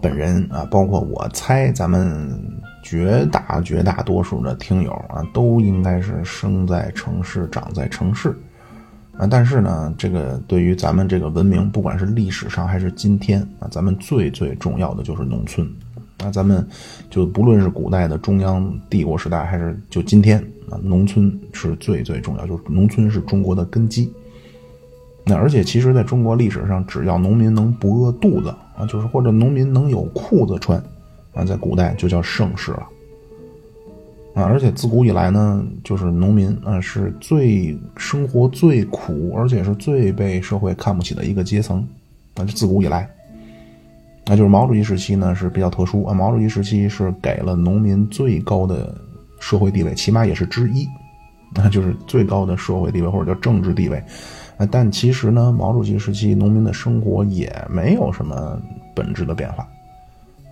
本人啊，包括我猜咱们绝大绝大多数的听友啊，都应该是生在城市，长在城市啊。但是呢，这个对于咱们这个文明，不管是历史上还是今天啊，咱们最最重要的就是农村啊。咱们就不论是古代的中央帝国时代，还是就今天啊，农村是最最重要，就是农村是中国的根基。那而且其实，在中国历史上，只要农民能不饿肚子啊，就是或者农民能有裤子穿，啊，在古代就叫盛世了。啊，而且自古以来呢，就是农民啊，是最生活最苦，而且是最被社会看不起的一个阶层。啊，自古以来，那就是毛主席时期呢是比较特殊啊。毛主席时期是给了农民最高的社会地位，起码也是之一，那就是最高的社会地位或者叫政治地位。啊，但其实呢，毛主席时期农民的生活也没有什么本质的变化，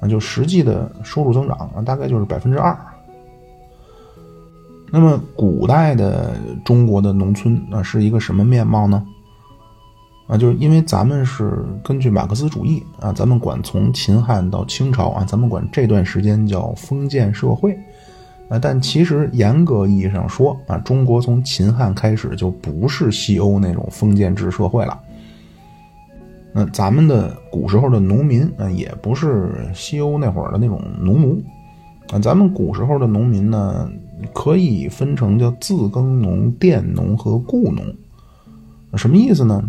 啊，就实际的收入增长啊，大概就是百分之二。那么，古代的中国的农村啊，是一个什么面貌呢？啊，就是因为咱们是根据马克思主义啊，咱们管从秦汉到清朝啊，咱们管这段时间叫封建社会。啊，但其实严格意义上说啊，中国从秦汉开始就不是西欧那种封建制社会了。那咱们的古时候的农民啊，也不是西欧那会儿的那种农奴啊。咱们古时候的农民呢，可以分成叫自耕农、佃农和雇农。什么意思呢？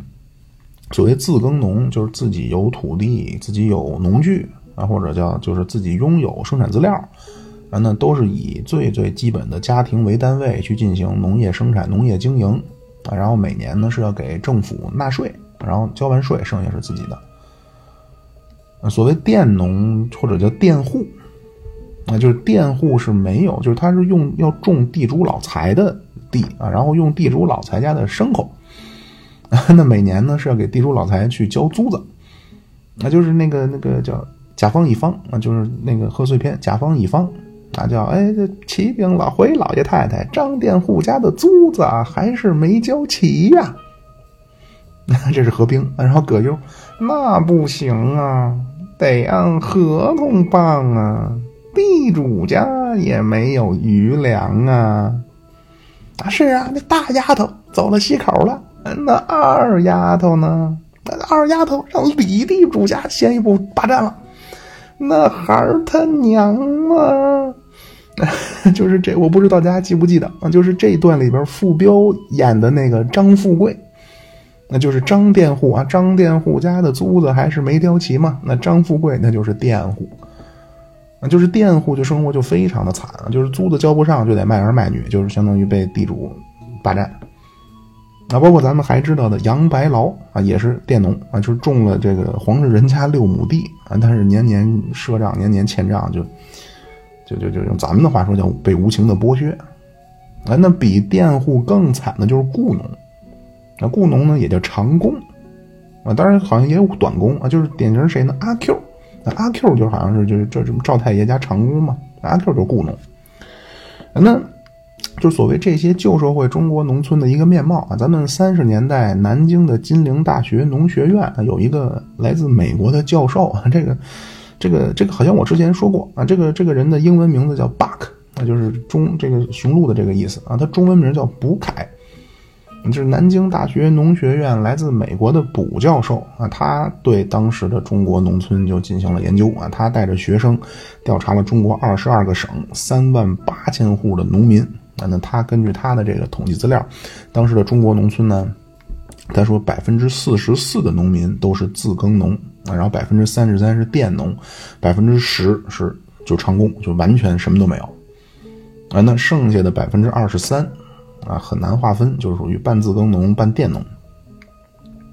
所谓自耕农，就是自己有土地，自己有农具啊，或者叫就是自己拥有生产资料。啊，那都是以最最基本的家庭为单位去进行农业生产、农业经营啊，然后每年呢是要给政府纳税，然后交完税，剩下是自己的。啊，所谓佃农或者叫佃户，啊，就是佃户是没有，就是他是用要种地主老财的地啊，然后用地主老财家的牲口，啊 那每年呢是要给地主老财去交租子，那就是那个那个叫甲方乙方啊，就是那个贺岁片甲方乙方。那叫哎，这启禀老回老爷太太，张佃户家的租子啊还是没交齐呀。这是合兵，然后葛优，那不行啊，得按合同办啊。地主家也没有余粮啊。啊，是啊，那大丫头走了西口了，那二丫头呢？那二丫头让李地主家先一步霸占了。那孩儿他娘啊！就是这，我不知道大家记不记得啊？就是这段里边傅彪演的那个张富贵，那就是张佃户啊。张佃户家的租子还是没交齐嘛？那张富贵那就是佃户，啊，就是佃户就生活就非常的惨啊，就是租子交不上就得卖儿卖女，就是相当于被地主霸占。啊，包括咱们还知道的杨白劳啊，也是佃农啊，就是种了这个皇室人家六亩地啊，但是年年赊账，年年欠账就。就就就用咱们的话说叫被无情的剥削，啊，那比佃户更惨的就是雇农，那雇农呢也叫长工，啊，当然好像也有短工啊，就是典型谁呢？阿 Q，那阿 Q 就好像是就是这什么赵太爷家长工嘛，阿 Q 就是雇农，那就所谓这些旧社会中国农村的一个面貌啊。咱们三十年代南京的金陵大学农学院有一个来自美国的教授啊，这个。这个这个好像我之前说过啊，这个这个人的英文名字叫 Buck，那就是中这个雄鹿的这个意思啊。他中文名叫卜凯，就是南京大学农学院来自美国的卜教授啊。他对当时的中国农村就进行了研究啊。他带着学生调查了中国二十二个省三万八千户的农民啊。那他根据他的这个统计资料，当时的中国农村呢，他说百分之四十四的农民都是自耕农。啊，然后百分之三十三是佃农，百分之十是就长工，就完全什么都没有。啊，那剩下的百分之二十三，啊，很难划分，就是属于半自耕农、半佃农。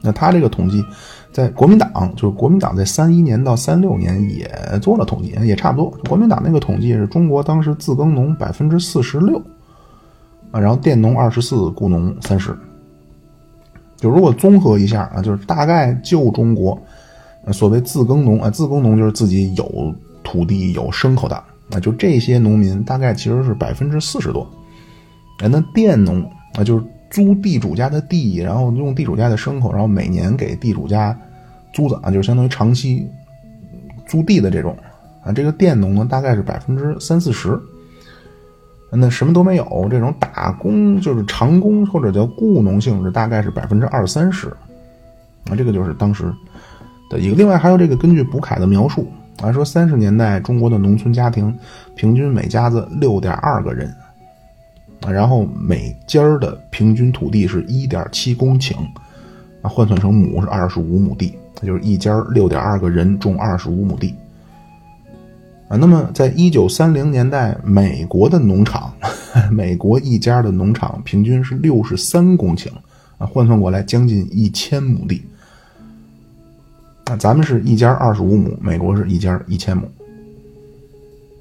那他这个统计，在国民党，就是国民党在三一年到三六年也做了统计，也差不多。国民党那个统计是中国当时自耕农百分之四十六，啊，然后佃农二十四，雇农三十。就如果综合一下啊，就是大概就中国。所谓自耕农啊，自耕农就是自己有土地、有牲口的啊，就这些农民大概其实是百分之四十多。哎，那佃农啊，就是租地主家的地，然后用地主家的牲口，然后每年给地主家租子啊，就是相当于长期租地的这种啊，这个佃农呢大概是百分之三四十。那什么都没有，这种打工就是长工或者叫雇农性质，大概是百分之二三十。啊，这个就是当时的一个。另外还有这个根据卜凯的描述啊，说三十年代中国的农村家庭平均每家子六点二个人啊，然后每家的平均土地是一点七公顷啊，换算成亩是二十五亩地，就是一家六点二个人种二十五亩地。那么在一九三零年代，美国的农场，美国一家的农场平均是六十三公顷，啊，换算过来将近一千亩地。那，咱们是一家二十五亩，美国是一家一千亩。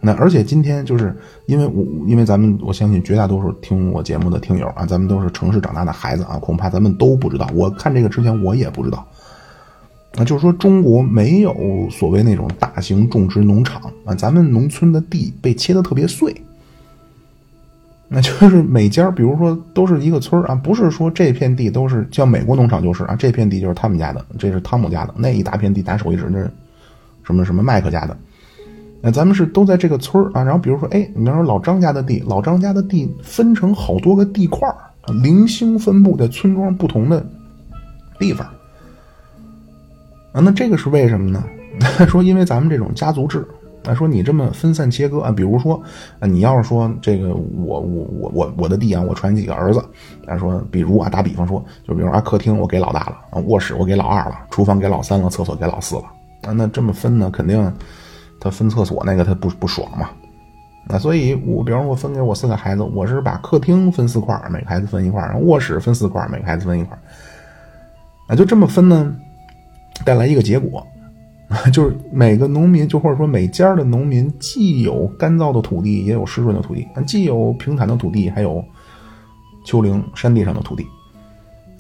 那而且今天就是因为我，因为咱们我相信绝大多数听我节目的听友啊，咱们都是城市长大的孩子啊，恐怕咱们都不知道。我看这个之前我也不知道。啊，就是说中国没有所谓那种大型种植农场啊，咱们农村的地被切的特别碎。那就是每家，比如说都是一个村啊，不是说这片地都是像美国农场就是啊，这片地就是他们家的，这是汤姆家的，那一大片地打手一指，那是什么什么麦克家的。那咱们是都在这个村啊，然后比如说，哎，你要说老张家的地，老张家的地分成好多个地块零星分布在村庄不同的地方。啊，那这个是为什么呢？说因为咱们这种家族制，啊，说你这么分散切割啊，比如说啊，你要是说这个我我我我我的地啊，我传几个儿子，啊，说比如啊，打比方说，就比如啊，客厅我给老大了，啊，卧室我给老二了，厨房给老三了，厕所给老四了，啊，那这么分呢，肯定他分厕所那个他不不爽嘛，啊，所以我比方我分给我四个孩子，我是把客厅分四块，每个孩子分一块，卧室分四块，每个孩子分一块，啊，就这么分呢。带来一个结果，就是每个农民，就或者说每家的农民，既有干燥的土地，也有湿润的土地；既有平坦的土地，还有丘陵山地上的土地。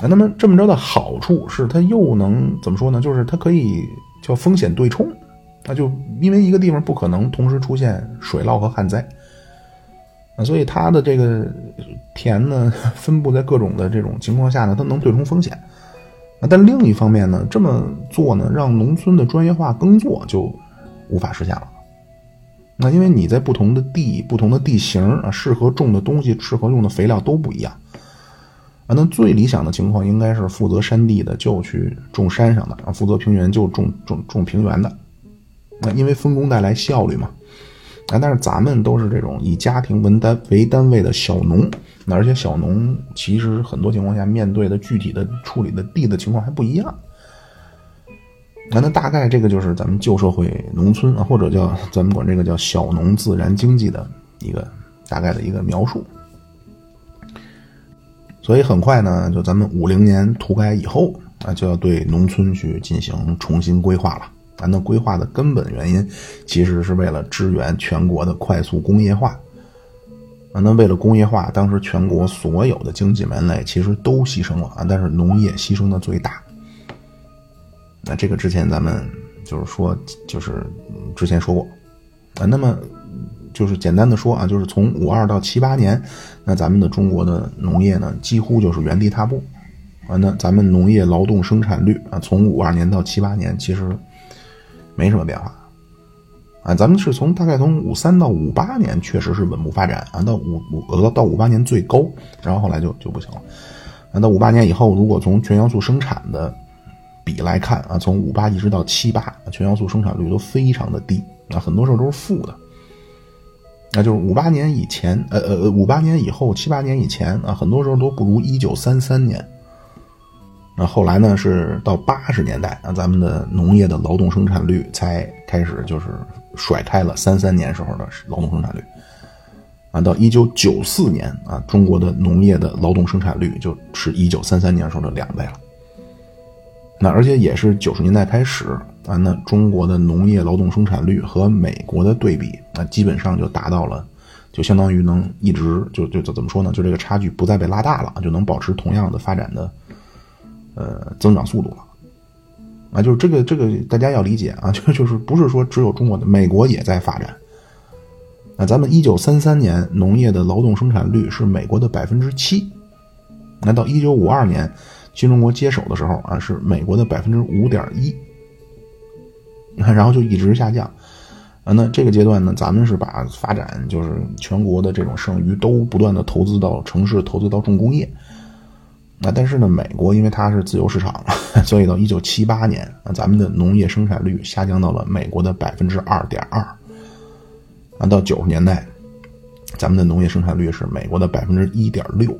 啊，那么这么着的好处是，它又能怎么说呢？就是它可以叫风险对冲。那就因为一个地方不可能同时出现水涝和旱灾，啊，所以它的这个田呢，分布在各种的这种情况下呢，它能对冲风险。但另一方面呢，这么做呢，让农村的专业化耕作就无法实现了。那因为你在不同的地、不同的地形啊，适合种的东西、适合用的肥料都不一样。啊，那最理想的情况应该是负责山地的就去种山上的，啊，负责平原就种种种平原的。那因为分工带来效率嘛。啊，但是咱们都是这种以家庭为单为单位的小农。那而且小农其实很多情况下面对的具体的处理的地的情况还不一样。那那大概这个就是咱们旧社会农村啊，或者叫咱们管这个叫小农自然经济的一个大概的一个描述。所以很快呢，就咱们五零年土改以后啊，就要对农村去进行重新规划了。咱的规划的根本原因，其实是为了支援全国的快速工业化。啊，那为了工业化，当时全国所有的经济门类其实都牺牲了啊，但是农业牺牲的最大。那这个之前咱们就是说，就是之前说过啊。那么就是简单的说啊，就是从五二到七八年，那咱们的中国的农业呢，几乎就是原地踏步啊。那咱们农业劳动生产率啊，从五二年到七八年，其实没什么变化。啊，咱们是从大概从五三到五八年确实是稳步发展啊，到五五到到五八年最高，然后后来就就不行了。啊到五八年以后，如果从全要素生产的比来看啊，从五八一直到七八，全要素生产率都非常的低啊，很多时候都是负的。那就是五八年以前，呃呃，五八年以后，七八年以前啊，很多时候都不如一九三三年。那后来呢，是到八十年代啊，咱们的农业的劳动生产率才开始就是。甩开了三三年时候的劳动生产率，啊，到一九九四年啊，中国的农业的劳动生产率就是一九三三年时候的两倍了。那而且也是九十年代开始啊，那中国的农业劳动生产率和美国的对比，那基本上就达到了，就相当于能一直就就怎么说呢？就这个差距不再被拉大了，就能保持同样的发展的呃增长速度了。啊，就是这个，这个大家要理解啊，就就是不是说只有中国的，美国也在发展。那咱们一九三三年农业的劳动生产率是美国的百分之七，那到一九五二年新中国接手的时候啊，是美国的百分之五点一。然后就一直下降。啊，那这个阶段呢，咱们是把发展就是全国的这种剩余都不断的投资到城市，投资到重工业。啊，但是呢，美国因为它是自由市场，所以到一九七八年，啊，咱们的农业生产率下降到了美国的百分之二点二。啊，到九十年代，咱们的农业生产率是美国的百分之一点六。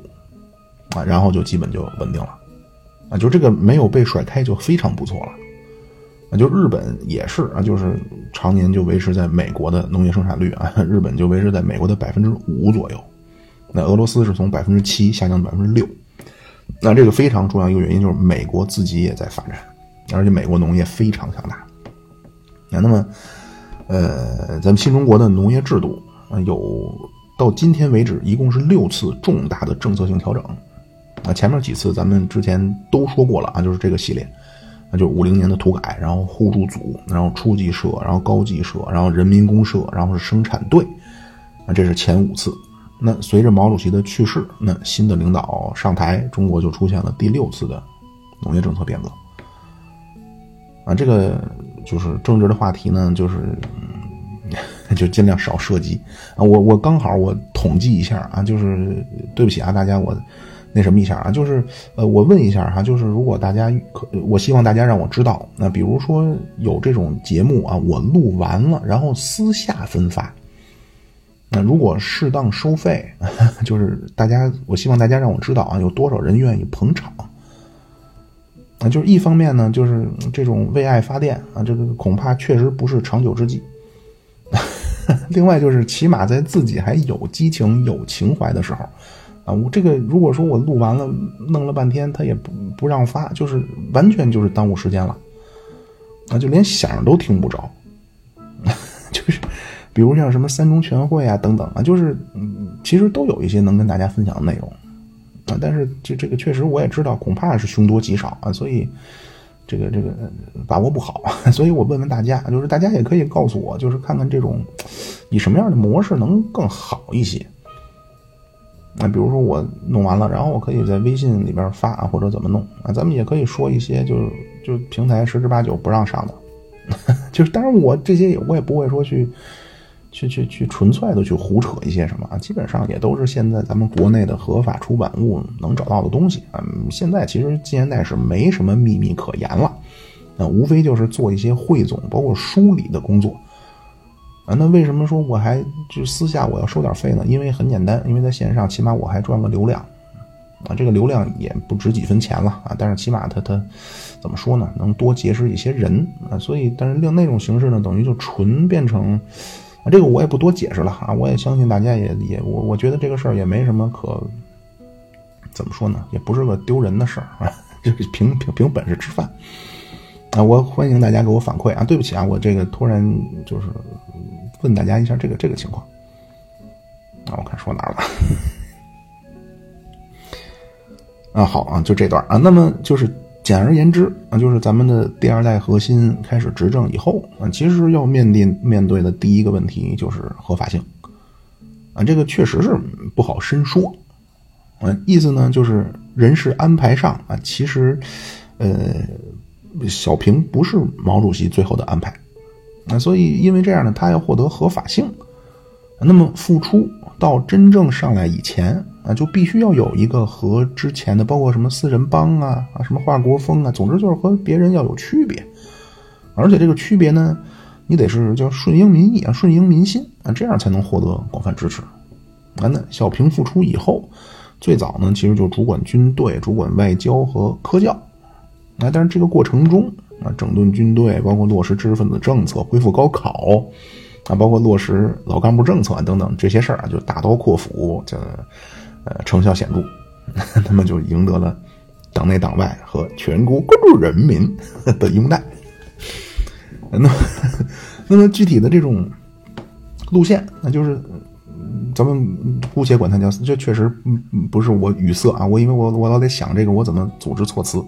啊，然后就基本就稳定了。啊，就这个没有被甩开就非常不错了。啊，就日本也是啊，就是常年就维持在美国的农业生产率啊，日本就维持在美国的百分之五左右。那俄罗斯是从百分之七下降到百分之六。那这个非常重要一个原因就是美国自己也在发展，而且美国农业非常强大。那么，呃，咱们新中国的农业制度啊，有到今天为止一共是六次重大的政策性调整。啊，前面几次咱们之前都说过了啊，就是这个系列，那就五零年的土改，然后互助组，然后初级社，然后高级社，然后人民公社，然后是生产队，啊，这是前五次。那随着毛主席的去世，那新的领导上台，中国就出现了第六次的农业政策变革。啊，这个就是政治的话题呢，就是 就尽量少涉及啊。我我刚好我统计一下啊，就是对不起啊，大家我那什么一下啊，就是呃，我问一下哈，就是如果大家可，我希望大家让我知道，那比如说有这种节目啊，我录完了，然后私下分发。那如果适当收费，就是大家，我希望大家让我知道啊，有多少人愿意捧场。啊，就是一方面呢，就是这种为爱发电啊，这个恐怕确实不是长久之计。另外就是，起码在自己还有激情、有情怀的时候，啊，我这个如果说我录完了，弄了半天他也不不让发，就是完全就是耽误时间了。啊，就连响都听不着，就是。比如像什么三中全会啊等等啊，就是嗯，其实都有一些能跟大家分享的内容啊，但是这这个确实我也知道，恐怕是凶多吉少啊，所以这个这个把握不好，所以我问问大家，就是大家也可以告诉我，就是看看这种以什么样的模式能更好一些。那比如说我弄完了，然后我可以在微信里边发或者怎么弄啊，咱们也可以说一些，就是就平台十之八九不让上的，就是当然我这些也我也不会说去。去去去，纯粹的去胡扯一些什么啊？基本上也都是现在咱们国内的合法出版物能找到的东西啊。现在其实近现代是没什么秘密可言了，那无非就是做一些汇总，包括梳理的工作啊。那为什么说我还就私下我要收点费呢？因为很简单，因为在线上起码我还赚个流量啊。这个流量也不值几分钱了啊，但是起码它它怎么说呢？能多结识一些人啊。所以，但是另那种形式呢，等于就纯变成。啊，这个我也不多解释了啊，我也相信大家也也我我觉得这个事儿也没什么可怎么说呢，也不是个丢人的事儿啊，就是凭凭凭本事吃饭啊，我欢迎大家给我反馈啊，对不起啊，我这个突然就是问大家一下这个这个情况啊，我看说哪儿了 啊，好啊，就这段啊，那么就是。简而言之啊，就是咱们的第二代核心开始执政以后啊，其实要面临面对的第一个问题就是合法性啊，这个确实是不好深说啊。意思呢，就是人事安排上啊，其实呃，小平不是毛主席最后的安排啊，所以因为这样呢，他要获得合法性，那么付出到真正上来以前。啊，就必须要有一个和之前的，包括什么四人帮啊啊，什么华国锋啊，总之就是和别人要有区别，而且这个区别呢，你得是叫顺应民意啊，顺应民心啊，这样才能获得广泛支持。啊，那小平复出以后，最早呢，其实就主管军队、主管外交和科教。啊，但是这个过程中啊，整顿军队，包括落实知识分子政策、恢复高考啊，包括落实老干部政策等等这些事儿啊，就大刀阔斧，这。呃，成效显著，那么就赢得了党内党外和全国关注人民 的拥戴。那么，那么具体的这种路线，那就是咱们姑且管它叫，这确实不是我语塞啊，我因为我我老得想这个我怎么组织措辞。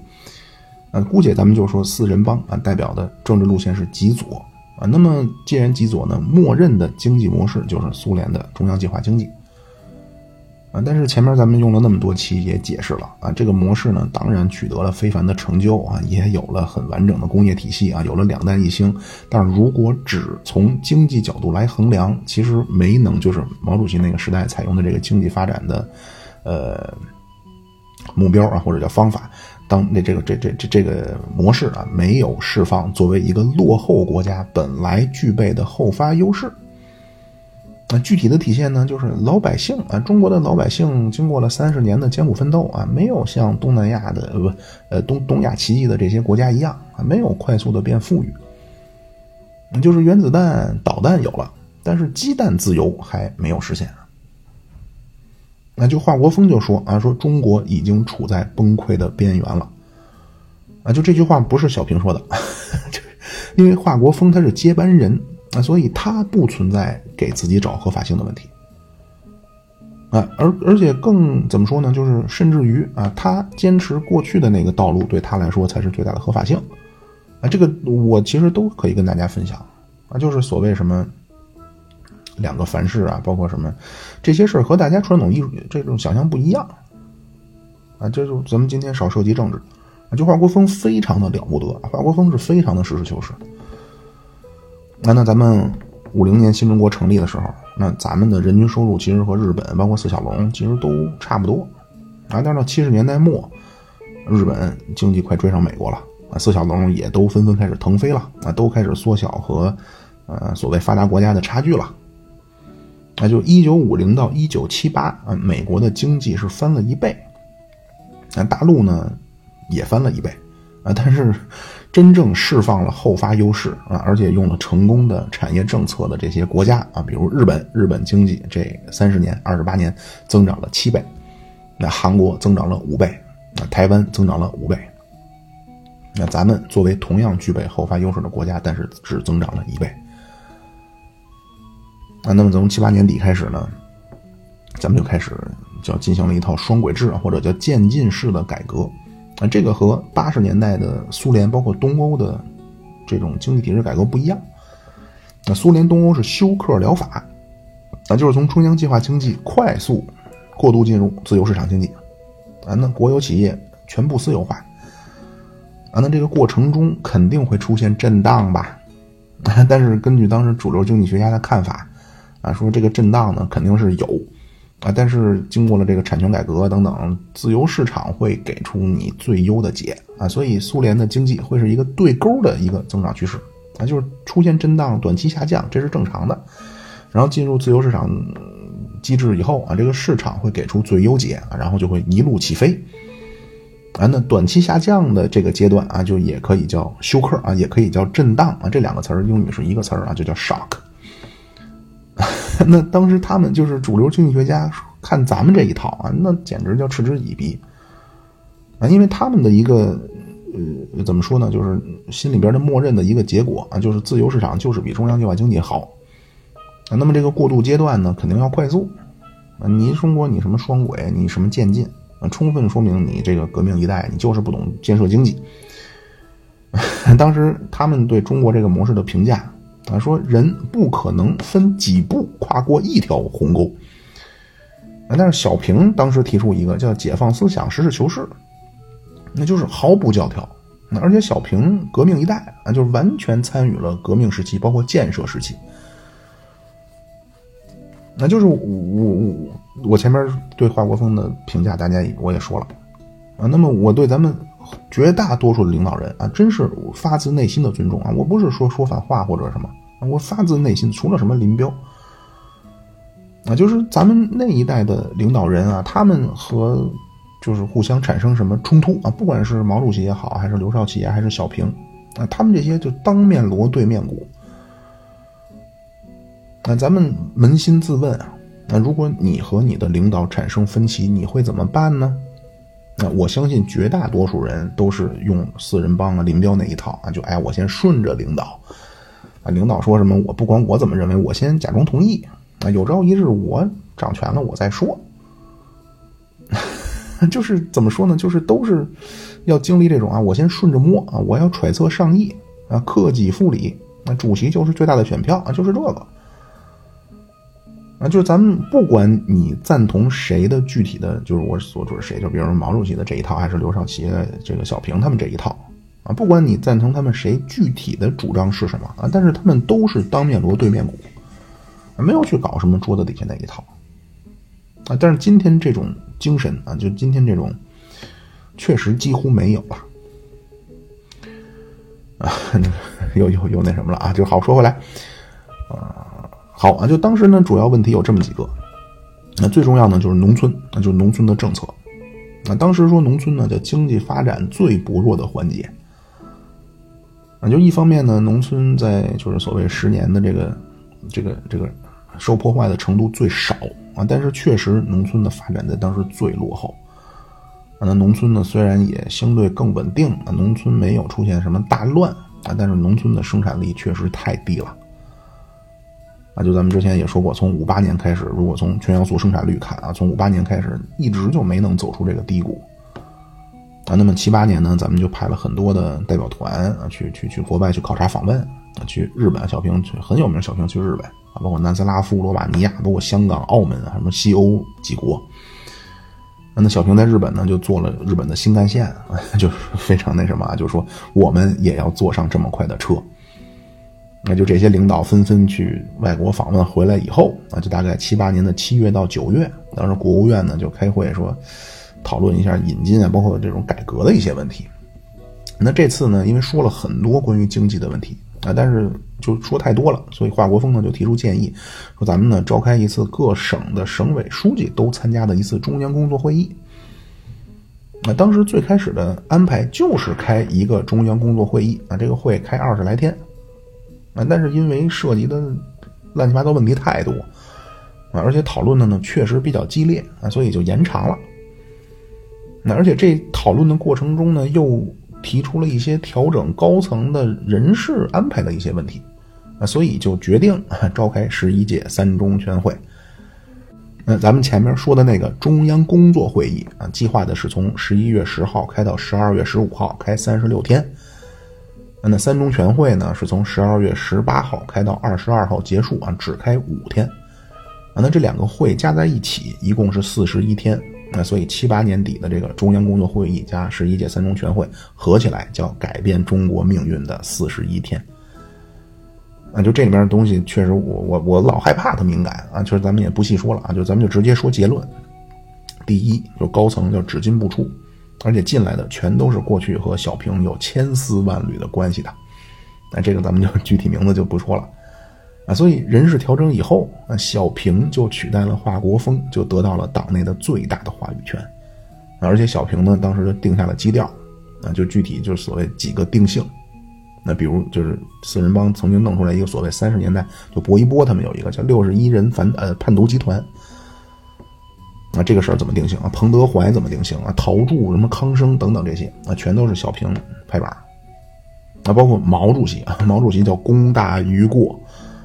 呃，姑且咱们就说四人帮啊，代表的政治路线是极左啊。那么既然极左呢，默认的经济模式就是苏联的中央计划经济。但是前面咱们用了那么多期也解释了啊，这个模式呢，当然取得了非凡的成就啊，也有了很完整的工业体系啊，有了两弹一星。但是如果只从经济角度来衡量，其实没能就是毛主席那个时代采用的这个经济发展的，呃，目标啊，或者叫方法，当那这个这这这这个模式啊，没有释放作为一个落后国家本来具备的后发优势。那具体的体现呢，就是老百姓啊，中国的老百姓经过了三十年的艰苦奋斗啊，没有像东南亚的不呃东东亚奇迹的这些国家一样啊，没有快速的变富裕。就是原子弹、导弹有了，但是鸡蛋自由还没有实现。那就华国锋就说啊，说中国已经处在崩溃的边缘了。啊，就这句话不是小平说的，因为华国锋他是接班人。啊，所以他不存在给自己找合法性的问题，啊，而而且更怎么说呢？就是甚至于啊，他坚持过去的那个道路，对他来说才是最大的合法性，啊，这个我其实都可以跟大家分享，啊，就是所谓什么两个凡事啊，包括什么这些事儿和大家传统艺术这种想象不一样，啊，这就咱们今天少涉及政治，啊，就华国锋非常的了不得，华国锋是非常的实事求是。那那咱们五零年新中国成立的时候，那咱们的人均收入其实和日本，包括四小龙，其实都差不多。啊，但是到七十年代末，日本经济快追上美国了，啊，四小龙也都纷纷开始腾飞了，啊，都开始缩小和呃所谓发达国家的差距了。那就一九五零到一九七八，啊，美国的经济是翻了一倍，那大陆呢也翻了一倍，啊，但是。真正释放了后发优势啊，而且用了成功的产业政策的这些国家啊，比如日本，日本经济这三十年、二十八年增长了七倍；那韩国增长了五倍；那台湾增长了五倍。那咱们作为同样具备后发优势的国家，但是只增长了一倍。啊，那么从七八年底开始呢，咱们就开始叫进行了一套双轨制或者叫渐进式的改革。啊，这个和八十年代的苏联，包括东欧的这种经济体制改革不一样。那苏联、东欧是休克疗法，那就是从中央计划经济快速过渡进入自由市场经济。啊，那国有企业全部私有化。啊，那这个过程中肯定会出现震荡吧？但是根据当时主流经济学家的看法，啊，说这个震荡呢肯定是有。啊，但是经过了这个产权改革等等，自由市场会给出你最优的解啊，所以苏联的经济会是一个对勾的一个增长趋势啊，就是出现震荡、短期下降，这是正常的。然后进入自由市场机制以后啊，这个市场会给出最优解啊，然后就会一路起飞啊。那短期下降的这个阶段啊，就也可以叫休克啊，也可以叫震荡啊，这两个词儿英语是一个词儿啊，就叫 shock。那当时他们就是主流经济学家看咱们这一套啊，那简直叫嗤之以鼻啊！因为他们的一个呃怎么说呢，就是心里边的默认的一个结果啊，就是自由市场就是比中央计划经济好啊。那么这个过渡阶段呢，肯定要快速啊！你中国你什么双轨，你什么渐进啊，充分说明你这个革命一代你就是不懂建设经济。当时他们对中国这个模式的评价。他，说人不可能分几步跨过一条鸿沟。但是小平当时提出一个叫“解放思想，实事求是”，那就是毫不教条。而且小平革命一代啊，就是完全参与了革命时期，包括建设时期。那就是我我我前面对华国锋的评价，大家我也说了啊。那么我对咱们。绝大多数的领导人啊，真是发自内心的尊重啊！我不是说说反话或者什么，我发自内心。除了什么林彪啊，就是咱们那一代的领导人啊，他们和就是互相产生什么冲突啊？不管是毛主席也好，还是刘少奇啊，还是小平啊，他们这些就当面锣对面鼓。那咱们扪心自问啊，那如果你和你的领导产生分歧，你会怎么办呢？那我相信绝大多数人都是用四人帮啊、林彪那一套啊，就哎，我先顺着领导，啊，领导说什么，我不管我怎么认为，我先假装同意啊，有朝一日我掌权了，我再说。就是怎么说呢？就是都是要经历这种啊，我先顺着摸啊，我要揣测上意啊，克己复礼，那主席就是最大的选票啊，就是这个。啊，就是咱们不管你赞同谁的具体的，就是我所说的谁，就比如说毛主席的这一套，还是刘少奇的这个小平他们这一套啊，不管你赞同他们谁具体的主张是什么啊，但是他们都是当面锣对面鼓，没有去搞什么桌子底下那一套啊。但是今天这种精神啊，就今天这种确实几乎没有了啊，又又又那什么了啊，就好说回来啊。好啊，就当时呢，主要问题有这么几个，那最重要呢就是农村，那就是农村的政策。那当时说农村呢，叫经济发展最薄弱的环节。啊，就一方面呢，农村在就是所谓十年的这个这个这个受破坏的程度最少啊，但是确实农村的发展在当时最落后。那农村呢虽然也相对更稳定，啊，农村没有出现什么大乱啊，但是农村的生产力确实太低了。啊，就咱们之前也说过，从五八年开始，如果从全要素生产率看啊，从五八年开始一直就没能走出这个低谷。啊，那么七八年呢，咱们就派了很多的代表团啊，去去去国外去考察访问啊，去日本，小平去很有名，小平去日本啊，包括南斯拉夫、罗马尼亚，包括香港、澳门啊，什么西欧几国。那小平在日本呢，就坐了日本的新干线，就是非常那什么啊，就是说我们也要坐上这么快的车。那就这些领导纷纷去外国访问回来以后啊，就大概七八年的七月到九月，当时国务院呢就开会说，讨论一下引进啊，包括这种改革的一些问题。那这次呢，因为说了很多关于经济的问题啊，但是就说太多了，所以华国锋呢就提出建议，说咱们呢召开一次各省的省委书记都参加的一次中央工作会议。那当时最开始的安排就是开一个中央工作会议啊，这个会开二十来天。啊，但是因为涉及的乱七八糟问题太多啊，而且讨论的呢确实比较激烈啊，所以就延长了。那而且这讨论的过程中呢，又提出了一些调整高层的人事安排的一些问题啊，所以就决定召开十一届三中全会。那咱们前面说的那个中央工作会议啊，计划的是从十一月十号开到十二月十五号，开三十六天。那三中全会呢，是从十二月十八号开到二十二号结束啊，只开五天，啊，那这两个会加在一起一共是四十一天，那所以七八年底的这个中央工作会议加十一届三中全会合起来叫改变中国命运的四十一天，啊，就这里面的东西确实我我我老害怕它敏感啊，就是咱们也不细说了啊，就咱们就直接说结论，第一就高层叫只进不出。而且进来的全都是过去和小平有千丝万缕的关系的，那这个咱们就 具体名字就不说了，啊，所以人事调整以后，那小平就取代了华国锋，就得到了党内的最大的话语权，而且小平呢，当时就定下了基调，啊，就具体就是所谓几个定性，那比如就是四人帮曾经弄出来一个所谓三十年代就薄一波他们有一个叫六十一人反呃叛徒集团。那，这个事儿怎么定性啊？彭德怀怎么定性啊？陶铸、什么康生等等这些啊，全都是小平拍板啊，包括毛主席啊，毛主席叫功大于过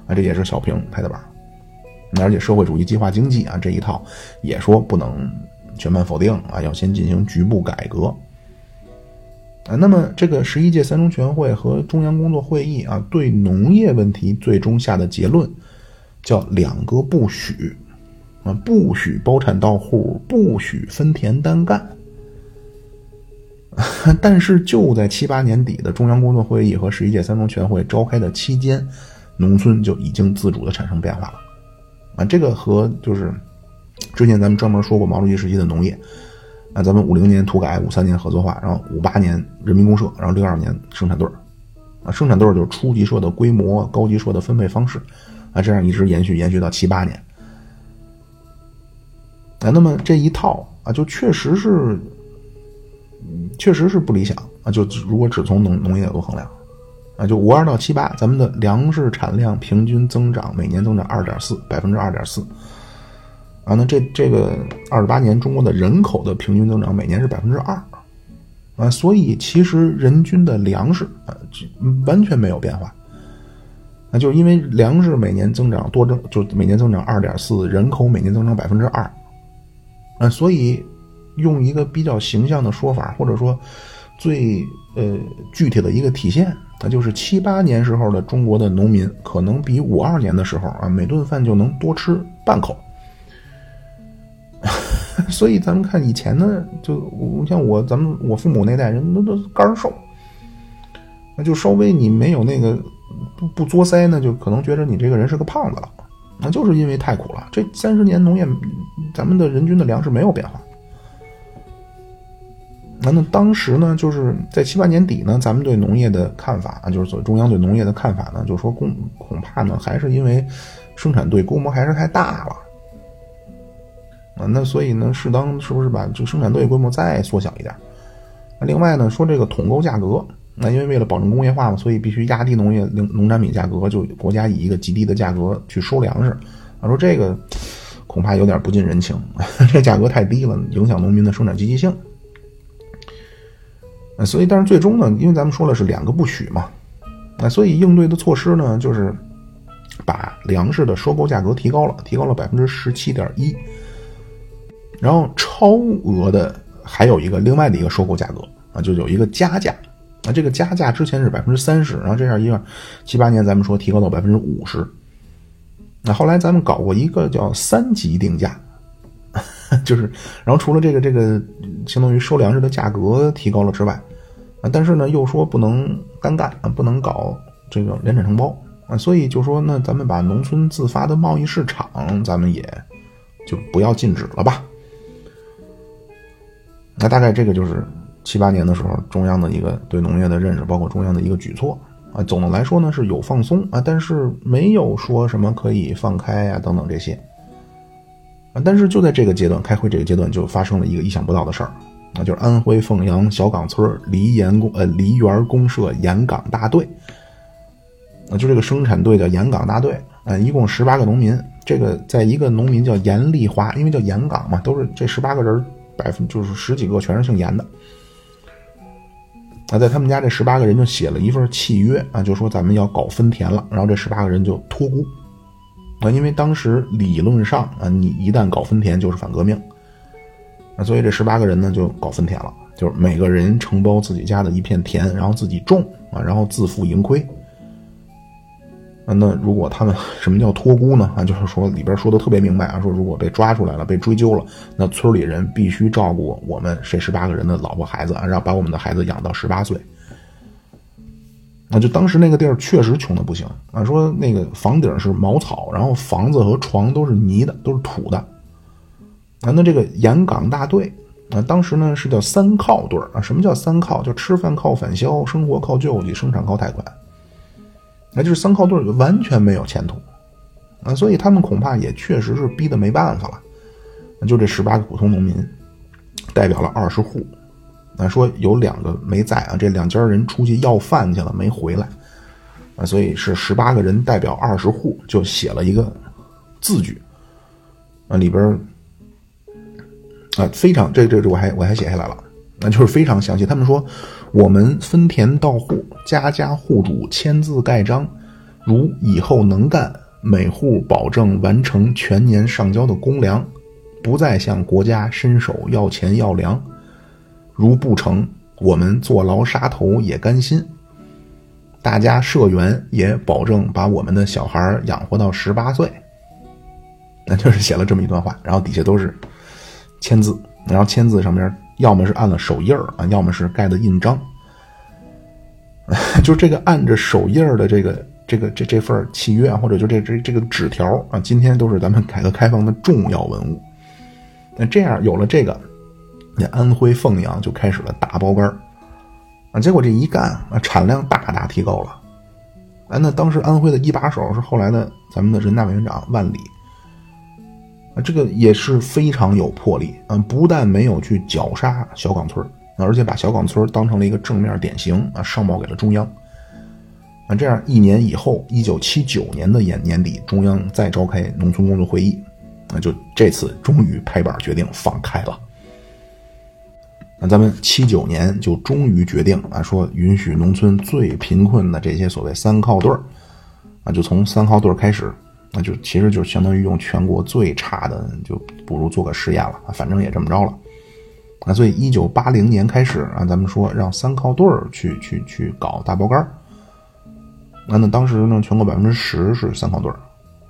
啊，这也是小平拍的板而且社会主义计划经济啊这一套也说不能全盘否定啊，要先进行局部改革啊。那么这个十一届三中全会和中央工作会议啊，对农业问题最终下的结论叫两个不许。啊，不许包产到户，不许分田单干。但是就在七八年底的中央工作会议和十一届三中全会召开的期间，农村就已经自主的产生变化了。啊，这个和就是之前咱们专门说过毛主席时期的农业。啊，咱们五零年土改，五三年合作化，然后五八年人民公社，然后六二年生产队啊，生产队就是初级社的规模，高级社的分配方式。啊，这样一直延续延续到七八年。啊，那么这一套啊，就确实是，确实是不理想啊。就如果只从农农业角度衡量，啊，就五二到七八，咱们的粮食产量平均增长每年增长二点四，百分之二点四。啊，那这这个二十八年中国的人口的平均增长每年是百分之二，啊，所以其实人均的粮食啊，完全没有变化。那就是因为粮食每年增长多增，就每年增长二点四，人口每年增长百分之二。啊，所以用一个比较形象的说法，或者说最呃具体的一个体现，那就是七八年时候的中国的农民，可能比五二年的时候啊，每顿饭就能多吃半口。所以咱们看以前呢，就像我咱们我父母那代人，那都肝瘦，那就稍微你没有那个不不作腮呢，就可能觉得你这个人是个胖子了。那就是因为太苦了。这三十年农业，咱们的人均的粮食没有变化。那那当时呢，就是在七八年底呢，咱们对农业的看法，就是所中央对农业的看法呢，就是说恐恐怕呢，还是因为生产队规模还是太大了啊。那所以呢，适当是不是把这个生产队规模再缩小一点？另外呢，说这个统购价格，那因为为了保证工业化嘛，所以必须压低农业农农产品价格，就国家以一个极低的价格去收粮食。啊，说这个恐怕有点不近人情，这价格太低了，影响农民的生产积极性。所以，但是最终呢，因为咱们说了是两个不许嘛，那所以应对的措施呢，就是把粮食的收购价格提高了，提高了百分之十七点一，然后超额的还有一个另外的一个收购价格啊，就有一个加价啊，这个加价之前是百分之三十，然后这样一个七八年咱们说提高到百分之五十，那后来咱们搞过一个叫三级定价。就是，然后除了这个这个，相当于收粮食的价格提高了之外，啊，但是呢又说不能单干啊，不能搞这个联产承包啊，所以就说那咱们把农村自发的贸易市场，咱们也就不要禁止了吧。那大概这个就是七八年的时候中央的一个对农业的认识，包括中央的一个举措啊。总的来说呢是有放松啊，但是没有说什么可以放开啊等等这些。啊！但是就在这个阶段，开会这个阶段就发生了一个意想不到的事儿，那就是安徽凤阳小岗村梨园公呃梨园公社盐岗大队，啊，就这个生产队叫盐岗大队，啊，一共十八个农民。这个在一个农民叫严丽华，因为叫盐岗嘛，都是这十八个人百分就是十几个全是姓严的。啊，在他们家这十八个人就写了一份契约啊，就说咱们要搞分田了，然后这十八个人就托孤。啊，因为当时理论上啊，你一旦搞分田就是反革命，啊，所以这十八个人呢就搞分田了，就是每个人承包自己家的一片田，然后自己种啊，然后自负盈亏。啊，那如果他们什么叫托孤呢？啊，就是说里边说的特别明白啊，说如果被抓出来了，被追究了，那村里人必须照顾我们这十八个人的老婆孩子啊，让把我们的孩子养到十八岁。那就当时那个地儿确实穷的不行啊！说那个房顶是茅草，然后房子和床都是泥的，都是土的。啊，那这个盐港大队啊，当时呢是叫三靠队啊。什么叫三靠？就吃饭靠返销，生活靠救济，生产靠贷款。那就是三靠队完全没有前途啊！所以他们恐怕也确实是逼得没办法了。就这十八个普通农民，代表了二十户。啊，说有两个没在啊，这两家人出去要饭去了，没回来，啊，所以是十八个人代表二十户，就写了一个字据，啊，里边啊非常这这这我还我还写下来了，那就是非常详细。他们说，我们分田到户，家家户主签字盖章，如以后能干，每户保证完成全年上交的公粮，不再向国家伸手要钱要粮。如不成，我们坐牢杀头也甘心。大家社员也保证把我们的小孩养活到十八岁。那就是写了这么一段话，然后底下都是签字，然后签字上面要么是按了手印儿啊，要么是盖的印章。就这个按着手印儿的这个这个这这份契约啊，或者就这这这个纸条啊，今天都是咱们改革开放的重要文物。那这样有了这个。那安徽凤阳就开始了大包干儿啊，结果这一干啊，产量大大提高了。啊，那当时安徽的一把手是后来的咱们的人大委员长万里，啊，这个也是非常有魄力啊，不但没有去绞杀小岗村而且把小岗村当成了一个正面典型啊，上报给了中央。啊，这样一年以后，一九七九年的年年底，中央再召开农村工作会议，啊，就这次终于拍板决定放开了。那咱们七九年就终于决定啊，说允许农村最贫困的这些所谓三靠队儿，啊，就从三靠队开始，那就其实就相当于用全国最差的，就不如做个实验了啊，反正也这么着了，啊，所以一九八零年开始啊，咱们说让三靠队儿去去去搞大包干儿，那那当时呢，全国百分之十是三靠队儿，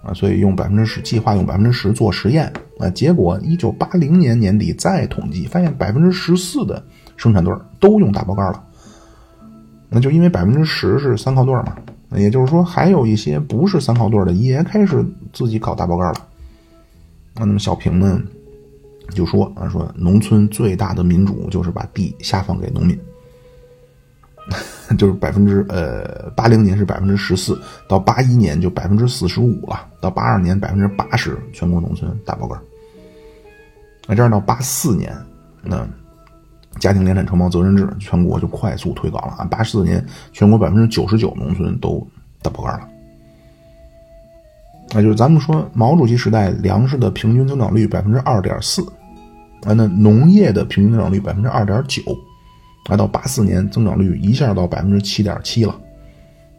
啊，所以用百分之十计划用百分之十做实验，啊，结果一九八零年年底再统计，发现百分之十四的生产队都用大包干了。那就因为百分之十是三靠队嘛，也就是说还有一些不是三靠队的也开始自己搞大包干了。那么小平呢就说啊，说农村最大的民主就是把地下放给农民。就是百分之呃，八零年是百分之十四，到八一年就百分之四十五了，到八二年百分之八十，全国农村大包干。那这样到八四年，那家庭联产承包责任制全国就快速推广了啊！八四年全国百分之九十九农村都大包干了。那就是咱们说毛主席时代粮食的平均增长率百分之二点四，啊，那农业的平均增长率百分之二点九。啊到八四年，增长率一下到百分之七点七了，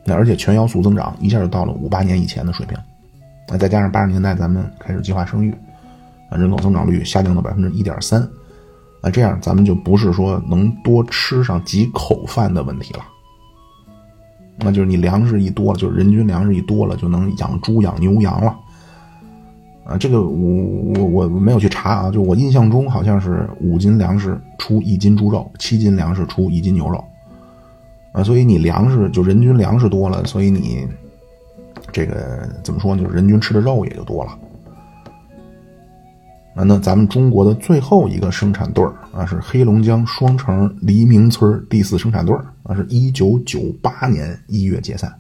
那而且全要素增长一下就到了五八年以前的水平，那再加上八十年代咱们开始计划生育，啊，人口增长率下降到百分之一点三，那这样咱们就不是说能多吃上几口饭的问题了，那就是你粮食一多了，就是人均粮食一多了，就能养猪养牛羊了。啊，这个我我我没有去查啊，就我印象中好像是五斤粮食出一斤猪肉，七斤粮食出一斤牛肉，啊，所以你粮食就人均粮食多了，所以你这个怎么说呢？就是人均吃的肉也就多了。啊，那咱们中国的最后一个生产队儿啊，是黑龙江双城黎明村第四生产队儿啊，是一九九八年一月解散。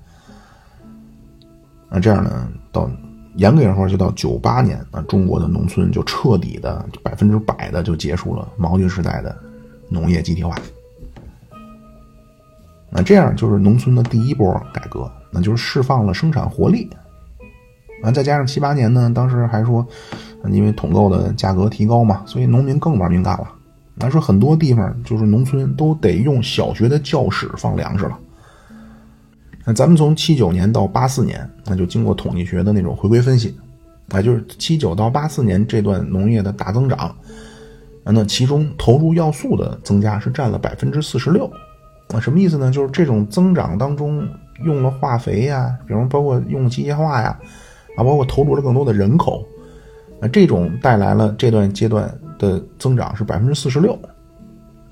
那这样呢，到。严格来说，就到九八年，那中国的农村就彻底的百分之百的就结束了毛军时代的农业集体化。那这样就是农村的第一波改革，那就是释放了生产活力。啊，再加上七八年呢，当时还说，因为统购的价格提高嘛，所以农民更玩命干了。那说很多地方就是农村都得用小学的教室放粮食了。那咱们从七九年到八四年，那就经过统计学的那种回归分析，啊，就是七九到八四年这段农业的大增长，那其中投入要素的增加是占了百分之四十六，啊，什么意思呢？就是这种增长当中用了化肥呀，比如包括用机械化呀，啊，包括投入了更多的人口，那，这种带来了这段阶段的增长是百分之四十六。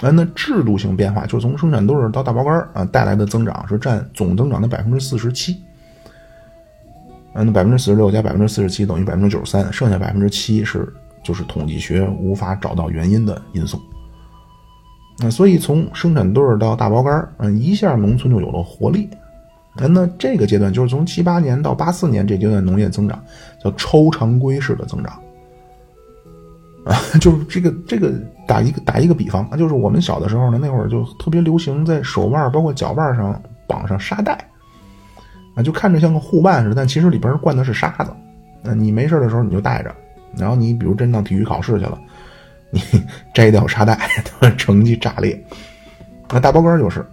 啊，那制度性变化就是从生产队到大包干啊带来的增长是占总增长的百分之四十七。啊，那百分之四十六加百分之四十七等于百分之九十三，剩下百分之七是就是统计学无法找到原因的因素。那所以从生产队到大包干嗯，一下农村就有了活力。啊，那这个阶段就是从七八年到八四年这阶段农业增长叫超常规式的增长。啊，就是这个这个打一个打一个比方啊，就是我们小的时候呢，那会儿就特别流行在手腕包括脚腕上绑上沙袋，啊，就看着像个护腕似的，但其实里边灌的是沙子。那你没事的时候你就带着，然后你比如真到体育考试去了，你 摘掉沙袋，成绩炸裂。那大包干就是，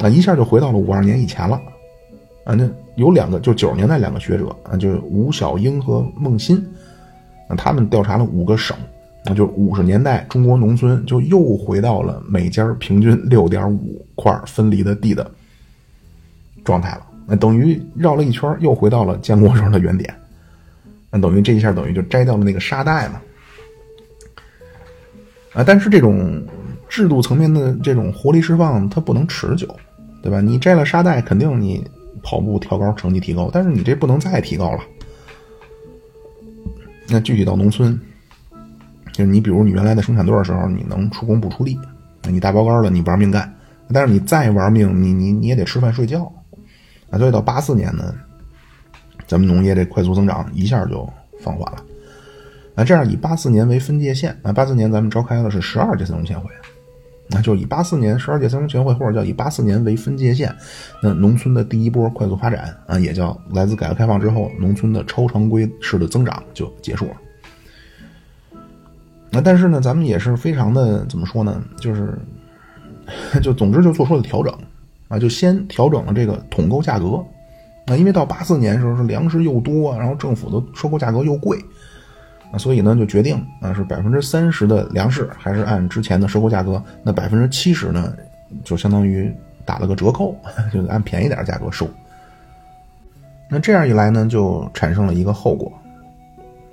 啊，一下就回到了五二年以前了。啊，那有两个，就九十年代两个学者啊，就是吴小英和孟欣，那他们调查了五个省。那就五十年代，中国农村就又回到了每家平均六点五块分离的地的状态了。那等于绕了一圈，又回到了建国时候的原点。那等于这一下等于就摘掉了那个沙袋嘛。啊，但是这种制度层面的这种活力释放，它不能持久，对吧？你摘了沙袋，肯定你跑步跳高成绩提高，但是你这不能再提高了。那具体到农村。就是你，比如你原来的生产队的时候，你能出工不出力，你大包干了，你玩命干，但是你再玩命，你你你也得吃饭睡觉，啊，所以到八四年呢，咱们农业这快速增长一下就放缓了，那这样以八四年为分界线，啊，八四年咱们召开的是十二届三中全会，那就以八四年十二届三中全会或者叫以八四年为分界线，那农村的第一波快速发展啊，也叫来自改革开放之后农村的超常规式的增长就结束了。那但是呢，咱们也是非常的怎么说呢？就是，就总之就做出了调整，啊，就先调整了这个统购价格，啊，因为到八四年的时候是粮食又多，然后政府的收购价格又贵，啊，所以呢就决定啊是百分之三十的粮食还是按之前的收购价格，那百分之七十呢就相当于打了个折扣，就按便宜点价格收，那这样一来呢，就产生了一个后果，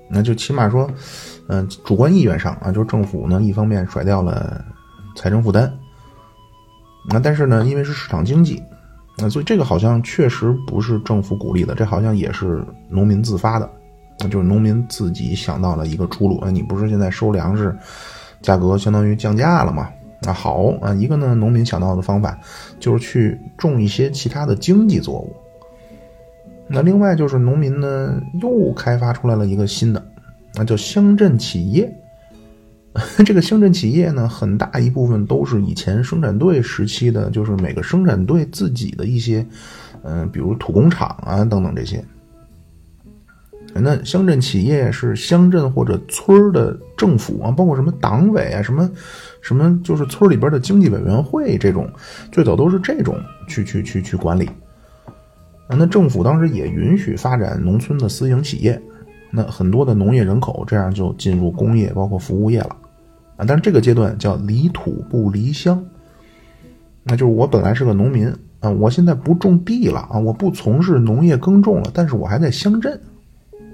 那就起码说，嗯，主观意愿上啊，就是政府呢一方面甩掉了财政负担，那但是呢，因为是市场经济，那所以这个好像确实不是政府鼓励的，这好像也是农民自发的，那就是农民自己想到了一个出路。啊你不是现在收粮食价格相当于降价了吗？那好啊，一个呢，农民想到的方法就是去种一些其他的经济作物。那另外就是农民呢，又开发出来了一个新的，那叫乡镇企业。这个乡镇企业呢，很大一部分都是以前生产队时期的，就是每个生产队自己的一些，嗯，比如土工厂啊等等这些。那乡镇企业是乡镇或者村的政府啊，包括什么党委啊，什么什么，就是村里边的经济委员会这种，最早都是这种去去去去管理。那政府当时也允许发展农村的私营企业，那很多的农业人口这样就进入工业，包括服务业了，啊，但是这个阶段叫离土不离乡，那就是我本来是个农民啊，我现在不种地了啊，我不从事农业耕种了，但是我还在乡镇，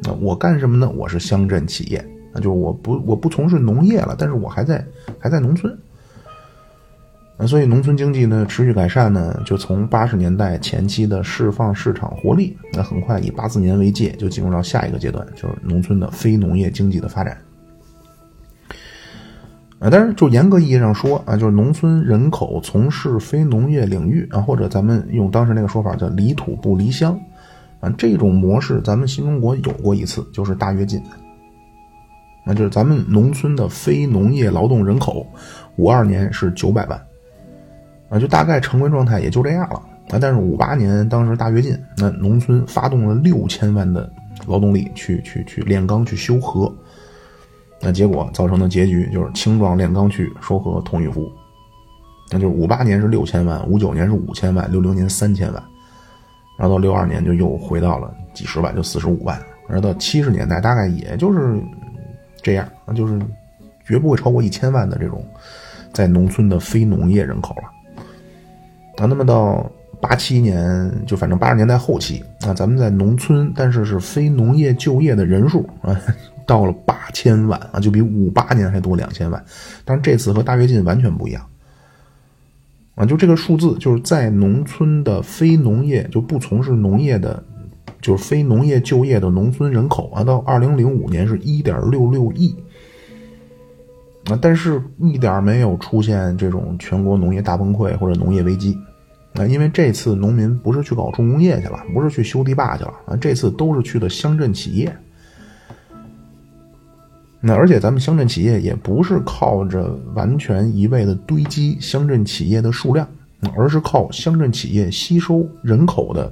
那我干什么呢？我是乡镇企业，那就是我不我不从事农业了，但是我还在还在农村。所以农村经济呢持续改善呢，就从八十年代前期的释放市场活力，那很快以八四年为界，就进入到下一个阶段，就是农村的非农业经济的发展。啊，但是就严格意义上说啊，就是农村人口从事非农业领域啊，或者咱们用当时那个说法叫离土不离乡啊，这种模式咱们新中国有过一次，就是大跃进。那就是咱们农村的非农业劳动人口，五二年是九百万。啊，就大概常规状态也就这样了啊。但是五八年当时大跃进，那农村发动了六千万的劳动力去去去炼钢去修河，那结果造成的结局就是青壮炼钢去收河同与服。那就是五八年是六千万，五九年是五千万，六零年三千万，然后到六二年就又回到了几十万，就四十五万。而到七十年代大概也就是这样，那就是绝不会超过一千万的这种在农村的非农业人口了。啊，那么到八七年，就反正八十年代后期啊，咱们在农村，但是是非农业就业的人数啊，到了八千万啊，就比五八年还多两千万。但是这次和大跃进完全不一样啊，就这个数字，就是在农村的非农业就不从事农业的，就是非农业就业的农村人口啊，到二零零五年是一点六六亿啊，但是一点没有出现这种全国农业大崩溃或者农业危机。啊，因为这次农民不是去搞重工业去了，不是去修堤坝去了啊，这次都是去的乡镇企业。那而且咱们乡镇企业也不是靠着完全一味的堆积乡镇企业的数量，而是靠乡镇企业吸收人口的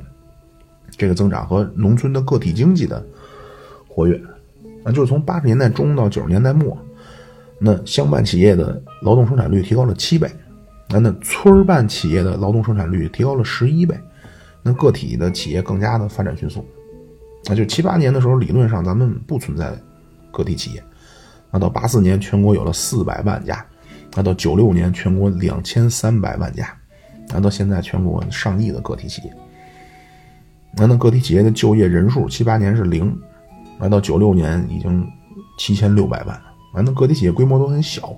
这个增长和农村的个体经济的活跃。啊，就是从八十年代中到九十年代末，那乡办企业的劳动生产率提高了七倍。那那村办企业的劳动生产率提高了十一倍，那个体的企业更加的发展迅速。那就七八年的时候，理论上咱们不存在个体企业。那到八四年，全国有了四百万家；那到九六年，全国两千三百万家；那到现在，全国上亿的个体企业。那那个体企业的就业人数，七八年是零，那到九六年已经七千六百万。完，那个体企业规模都很小。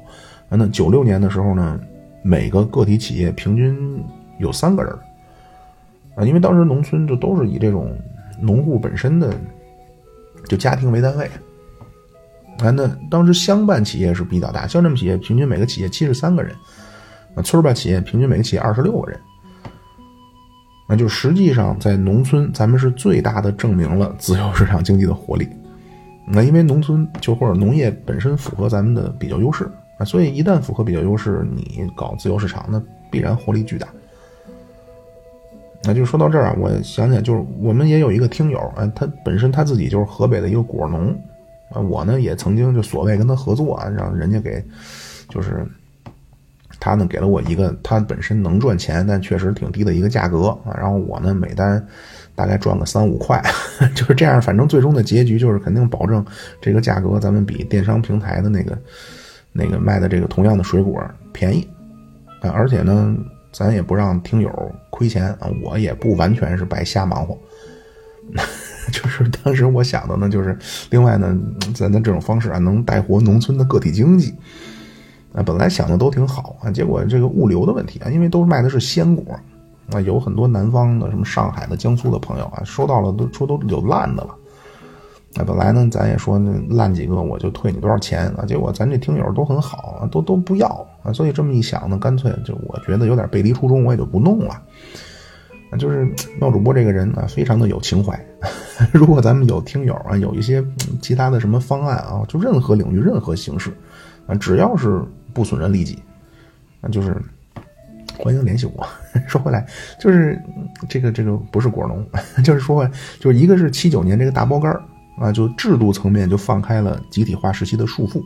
那九六年的时候呢？每个个体企业平均有三个人啊，因为当时农村就都是以这种农户本身的就家庭为单位啊。那当时乡办企业是比较大，乡镇企业平均每个企业七十三个人啊，村办企业平均每个企业二十六个人。那就实际上在农村，咱们是最大的证明了自由市场经济的活力。那因为农村就或者农业本身符合咱们的比较优势啊。所以，一旦符合比较优势，你搞自由市场，那必然活力巨大。那就说到这儿啊，我想起来，就是我们也有一个听友，啊，他本身他自己就是河北的一个果农，啊，我呢也曾经就所谓跟他合作啊，让人家给，就是他呢给了我一个他本身能赚钱，但确实挺低的一个价格啊，然后我呢每单大概赚个三五块，就是这样，反正最终的结局就是肯定保证这个价格咱们比电商平台的那个。那个卖的这个同样的水果便宜，啊，而且呢，咱也不让听友亏钱啊，我也不完全是白瞎忙活，就是当时我想的呢，就是另外呢，咱的这种方式啊，能带活农村的个体经济。啊，本来想的都挺好啊，结果这个物流的问题啊，因为都卖的是鲜果，啊，有很多南方的、什么上海的、江苏的朋友啊，收到了都说都有烂的了。啊，本来呢，咱也说那烂几个我就退你多少钱啊，结果咱这听友都很好啊，都都不要啊，所以这么一想呢，干脆就我觉得有点背离初衷，我也就不弄了。啊，就是妙主播这个人啊，非常的有情怀。如果咱们有听友啊，有一些其他的什么方案啊，就任何领域、任何形式啊，只要是不损人利己，那就是欢迎联系我。说回来，就是这个这个不是果农，就是说，就是一个是七九年这个大包干啊，就制度层面就放开了集体化时期的束缚，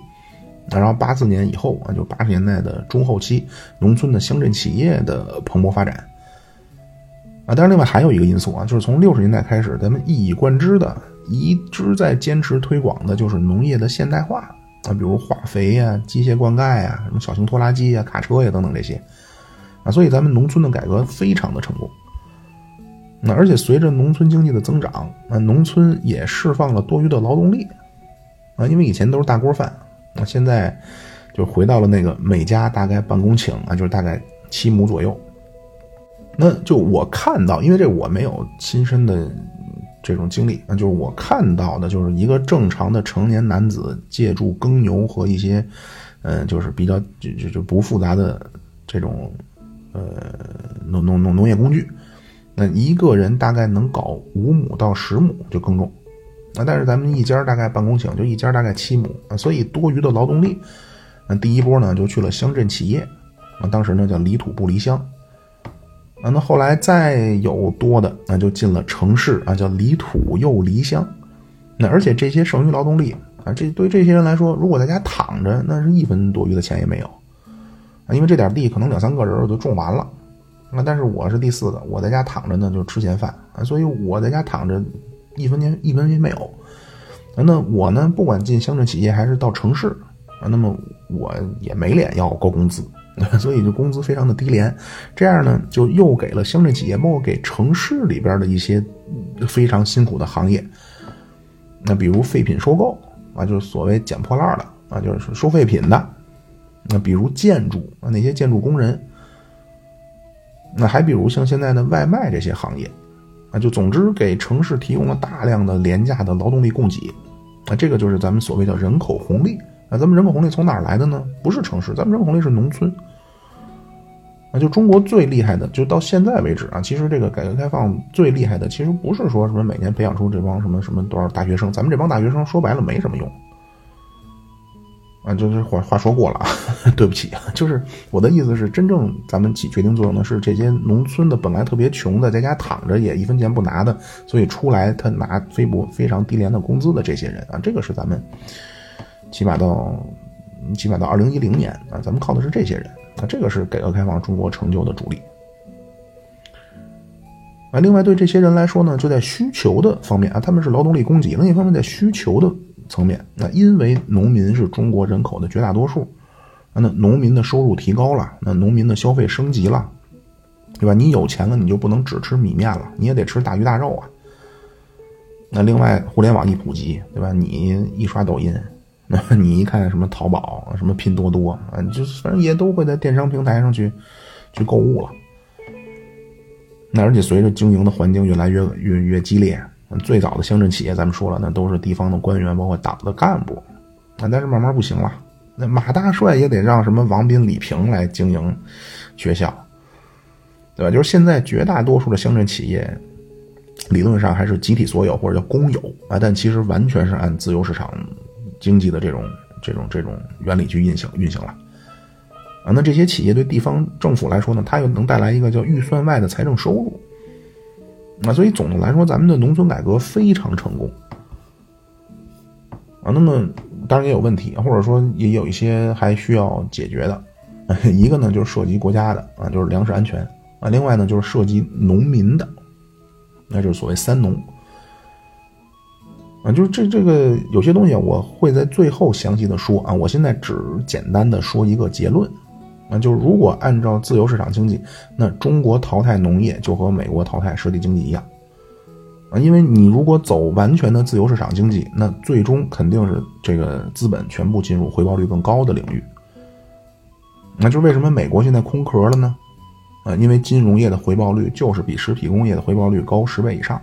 然后八四年以后啊，就八十年代的中后期，农村的乡镇企业的蓬勃发展。啊，当然，另外还有一个因素啊，就是从六十年代开始，咱们一以贯之的、一直在坚持推广的，就是农业的现代化啊，比如化肥呀、机械灌溉呀、什么小型拖拉机呀、卡车呀等等这些啊，所以咱们农村的改革非常的成功。那而且随着农村经济的增长，啊，农村也释放了多余的劳动力啊，因为以前都是大锅饭，啊，现在就回到了那个每家大概半公顷啊，就是大概七亩左右。那就我看到，因为这我没有亲身的这种经历，那就是我看到的，就是一个正常的成年男子借助耕牛和一些，嗯，就是比较就就就不复杂的这种，呃，农农农农业工具，那一个人大概能搞五亩到十亩就耕种，啊，但是咱们一家大概半公顷，就一家大概七亩啊，所以多余的劳动力，那第一波呢就去了乡镇企业，啊，当时呢叫离土不离乡。啊，那后来再有多的，那就进了城市啊，叫离土又离乡。那而且这些剩余劳动力啊，这对这些人来说，如果在家躺着，那是一分多余的钱也没有啊，因为这点地可能两三个人就种完了。那但是我是第四个，我在家躺着呢，就吃闲饭啊，所以我在家躺着，一分钱一分钱没有。那我呢，不管进乡镇企业还是到城市啊，那么我也没脸要高工资。所以就工资非常的低廉，这样呢就又给了乡镇企业，包括给城市里边的一些非常辛苦的行业。那比如废品收购啊，就是所谓捡破烂的啊，就是收废品的。那比如建筑啊，那些建筑工人。那还比如像现在的外卖这些行业啊，就总之给城市提供了大量的廉价的劳动力供给。啊，这个就是咱们所谓的人口红利。啊，咱们人口红利从哪儿来的呢？不是城市，咱们人口红利是农村。啊，就中国最厉害的，就到现在为止啊，其实这个改革开放最厉害的，其实不是说什么每年培养出这帮什么什么多少大学生，咱们这帮大学生说白了没什么用。啊，就是话话说过了啊，对不起，就是我的意思是，真正咱们起决定作用的是这些农村的本来特别穷的，在家躺着也一分钱不拿的，所以出来他拿非不非常低廉的工资的这些人啊，这个是咱们。起码到，起码到二零一零年啊，咱们靠的是这些人啊，这个是改革开放中国成就的主力。啊，另外对这些人来说呢，就在需求的方面啊，他们是劳动力供给；另一方面，在需求的层面，那因为农民是中国人口的绝大多数，那农民的收入提高了，那农民的消费升级了，对吧？你有钱了，你就不能只吃米面了，你也得吃大鱼大肉啊。那另外，互联网一普及，对吧？你一刷抖音。那你一看什么淘宝、什么拼多多啊，就反正也都会在电商平台上去去购物了。那而且随着经营的环境越来越越越激烈，最早的乡镇企业咱们说了，那都是地方的官员，包括党的干部啊。但是慢慢不行了，那马大帅也得让什么王斌、李平来经营学校，对吧？就是现在绝大多数的乡镇企业，理论上还是集体所有或者叫公有啊，但其实完全是按自由市场。经济的这种这种这种原理去运行运行了啊，那这些企业对地方政府来说呢，它又能带来一个叫预算外的财政收入啊，所以总的来说，咱们的农村改革非常成功啊。那么当然也有问题，或者说也有一些还需要解决的。一个呢就是涉及国家的啊，就是粮食安全啊；另外呢就是涉及农民的，那就是所谓三农。啊，就是这这个有些东西我会在最后详细的说啊，我现在只简单的说一个结论，啊，就是如果按照自由市场经济，那中国淘汰农业就和美国淘汰实体经济一样，啊，因为你如果走完全的自由市场经济，那最终肯定是这个资本全部进入回报率更高的领域。那就为什么美国现在空壳了呢？啊，因为金融业的回报率就是比实体工业的回报率高十倍以上。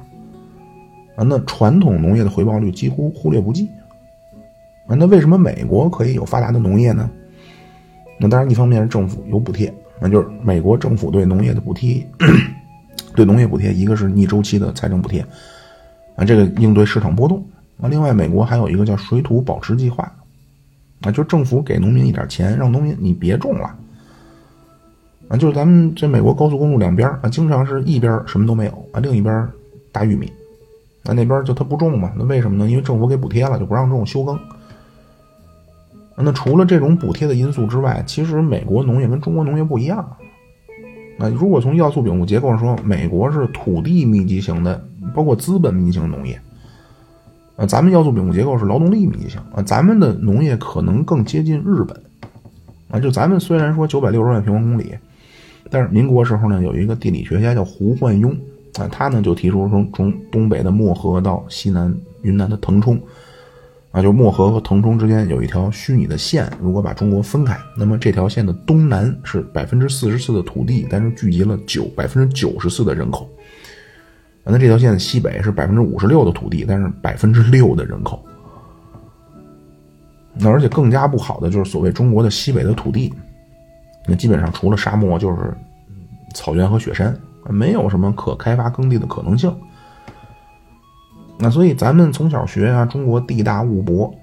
啊，那传统农业的回报率几乎忽略不计。啊，那为什么美国可以有发达的农业呢？那当然，一方面是政府有补贴，那就是美国政府对农业的补贴，对农业补贴，一个是逆周期的财政补贴，啊，这个应对市场波动。啊，另外，美国还有一个叫水土保持计划，啊，就是政府给农民一点钱，让农民你别种了。啊，就是咱们这美国高速公路两边啊，经常是一边什么都没有啊，另一边大玉米，那那边就他不种嘛？那为什么呢？因为政府给补贴了，就不让种休耕。那除了这种补贴的因素之外，其实美国农业跟中国农业不一样。那如果从要素禀赋结构上说，美国是土地密集型的，包括资本密集型农业。啊，咱们要素禀赋结构是劳动力密集型啊，咱们的农业可能更接近日本。啊，就咱们虽然说九百六十万平方公里，但是民国时候呢，有一个地理学家叫胡焕庸啊，他呢就提出从从东北的漠河到西南云南的腾冲。啊，就漠河和腾冲之间有一条虚拟的线，如果把中国分开，那么这条线的东南是百分之四十四的土地，但是聚集了九百分之九十四的人口。那这条线的西北是百分之五十六的土地，但是百分之六的人口。那而且更加不好的就是所谓中国的西北的土地，那基本上除了沙漠就是草原和雪山，没有什么可开发耕地的可能性。那所以咱们从小学啊，中国地大物博，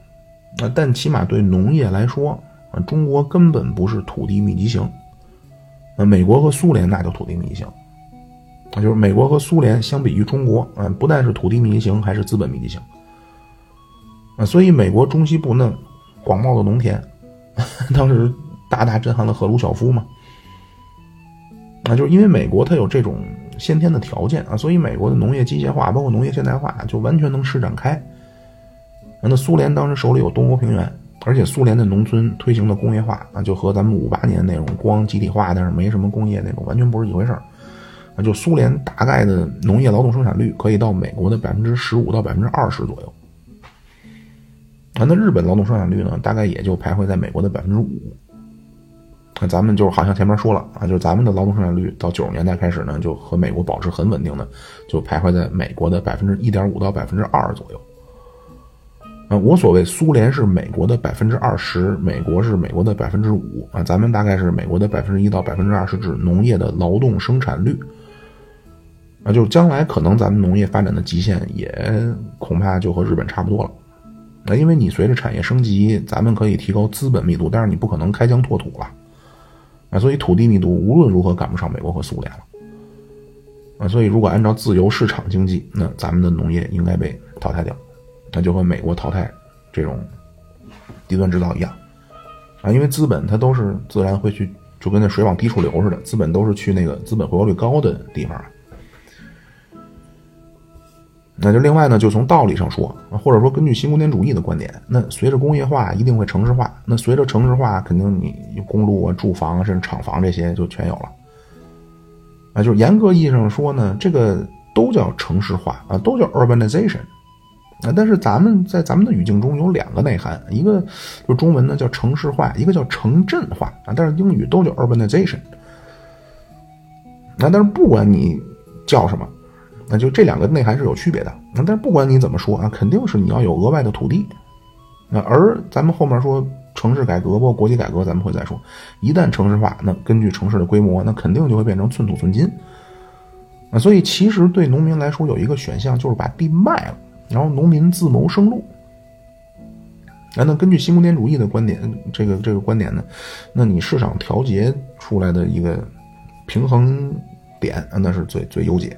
啊，但起码对农业来说，啊，中国根本不是土地密集型。那美国和苏联那就土地密集型，啊，就是美国和苏联相比于中国，啊，不但是土地密集型，还是资本密集型。啊，所以美国中西部那广袤的农田，当时大大震撼了赫鲁晓夫嘛。啊，就是因为美国它有这种。先天的条件啊，所以美国的农业机械化，包括农业现代化，就完全能施展开。那苏联当时手里有东欧平原，而且苏联的农村推行的工业化啊，就和咱们五八年那种光集体化但是没什么工业那种完全不是一回事儿。啊，就苏联大概的农业劳动生产率可以到美国的百分之十五到百分之二十左右。啊，那日本劳动生产率呢，大概也就徘徊在美国的百分之五。那咱们就是好像前面说了啊，就是咱们的劳动生产率到九十年代开始呢，就和美国保持很稳定的，就徘徊在美国的百分之一点五到百分之二左右。啊，我所谓苏联是美国的百分之二十，美国是美国的百分之五啊，咱们大概是美国的百分之一到百分之二，是指农业的劳动生产率。啊，就是将来可能咱们农业发展的极限也恐怕就和日本差不多了。那因为你随着产业升级，咱们可以提高资本密度，但是你不可能开疆拓土了。啊，所以土地密度无论如何赶不上美国和苏联了。啊，所以如果按照自由市场经济，那咱们的农业应该被淘汰掉，那就和美国淘汰这种低端制造一样。啊，因为资本它都是自然会去，就跟那水往低处流似的，资本都是去那个资本回报率高的地方。那就另外呢，就从道理上说，或者说根据新古典主义的观点，那随着工业化一定会城市化，那随着城市化，肯定你公路啊、住房啊，甚至厂房这些就全有了。啊，就是严格意义上说呢，这个都叫城市化啊，都叫 urbanization。啊，但是咱们在咱们的语境中有两个内涵，一个就中文呢叫城市化，一个叫城镇化啊，但是英语都叫 urbanization。那但是不管你叫什么。那就这两个内涵是有区别的，但是不管你怎么说啊，肯定是你要有额外的土地。那而咱们后面说城市改革，包括国企改革，咱们会再说。一旦城市化，那根据城市的规模，那肯定就会变成寸土寸金。啊，所以其实对农民来说有一个选项，就是把地卖了，然后农民自谋生路。啊，那根据新古典主义的观点，这个这个观点呢，那你市场调节出来的一个平衡点，那是最最优解。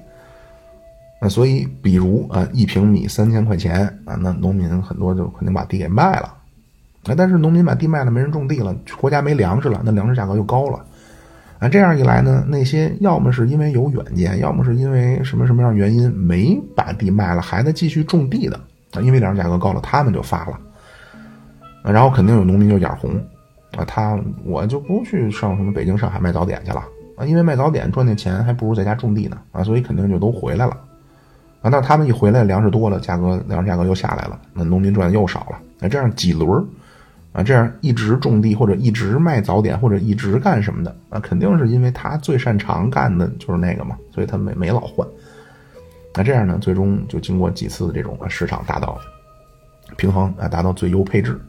那所以，比如啊，一平米三千块钱啊，那农民很多就肯定把地给卖了。啊，但是农民把地卖了，没人种地了，国家没粮食了，那粮食价格又高了。啊，这样一来呢，那些要么是因为有远见，要么是因为什么什么样原因没把地卖了，还在继续种地的啊，因为粮食价格高了，他们就发了。然后肯定有农民就眼红，啊，他我就不去上什么北京、上海卖早点去了啊，因为卖早点赚的钱还不如在家种地呢啊，所以肯定就都回来了。啊，那他们一回来，粮食多了，价格粮食价格又下来了，那农民赚的又少了。那这样几轮啊，这样一直种地或者一直卖早点或者一直干什么的，那肯定是因为他最擅长干的就是那个嘛，所以他没没老换。那这样呢，最终就经过几次的这种市场达到平衡啊，达到最优配置。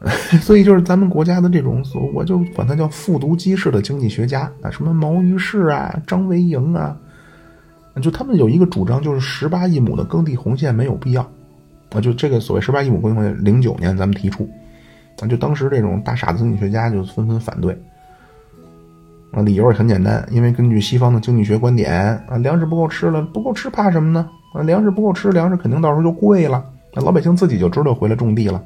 所以就是咱们国家的这种，我就管它叫复读机式的经济学家啊，什么毛于轼啊、张维迎啊，就他们有一个主张，就是十八亿亩的耕地红线没有必要啊。就这个所谓十八亿亩耕地红线，零九年咱们提出，啊，就当时这种大傻子经济学家就纷纷反对啊，理由也很简单，因为根据西方的经济学观点啊，粮食不够吃了，不够吃怕什么呢？啊，粮食不够吃，粮食肯定到时候就贵了，那老百姓自己就知道回来种地了。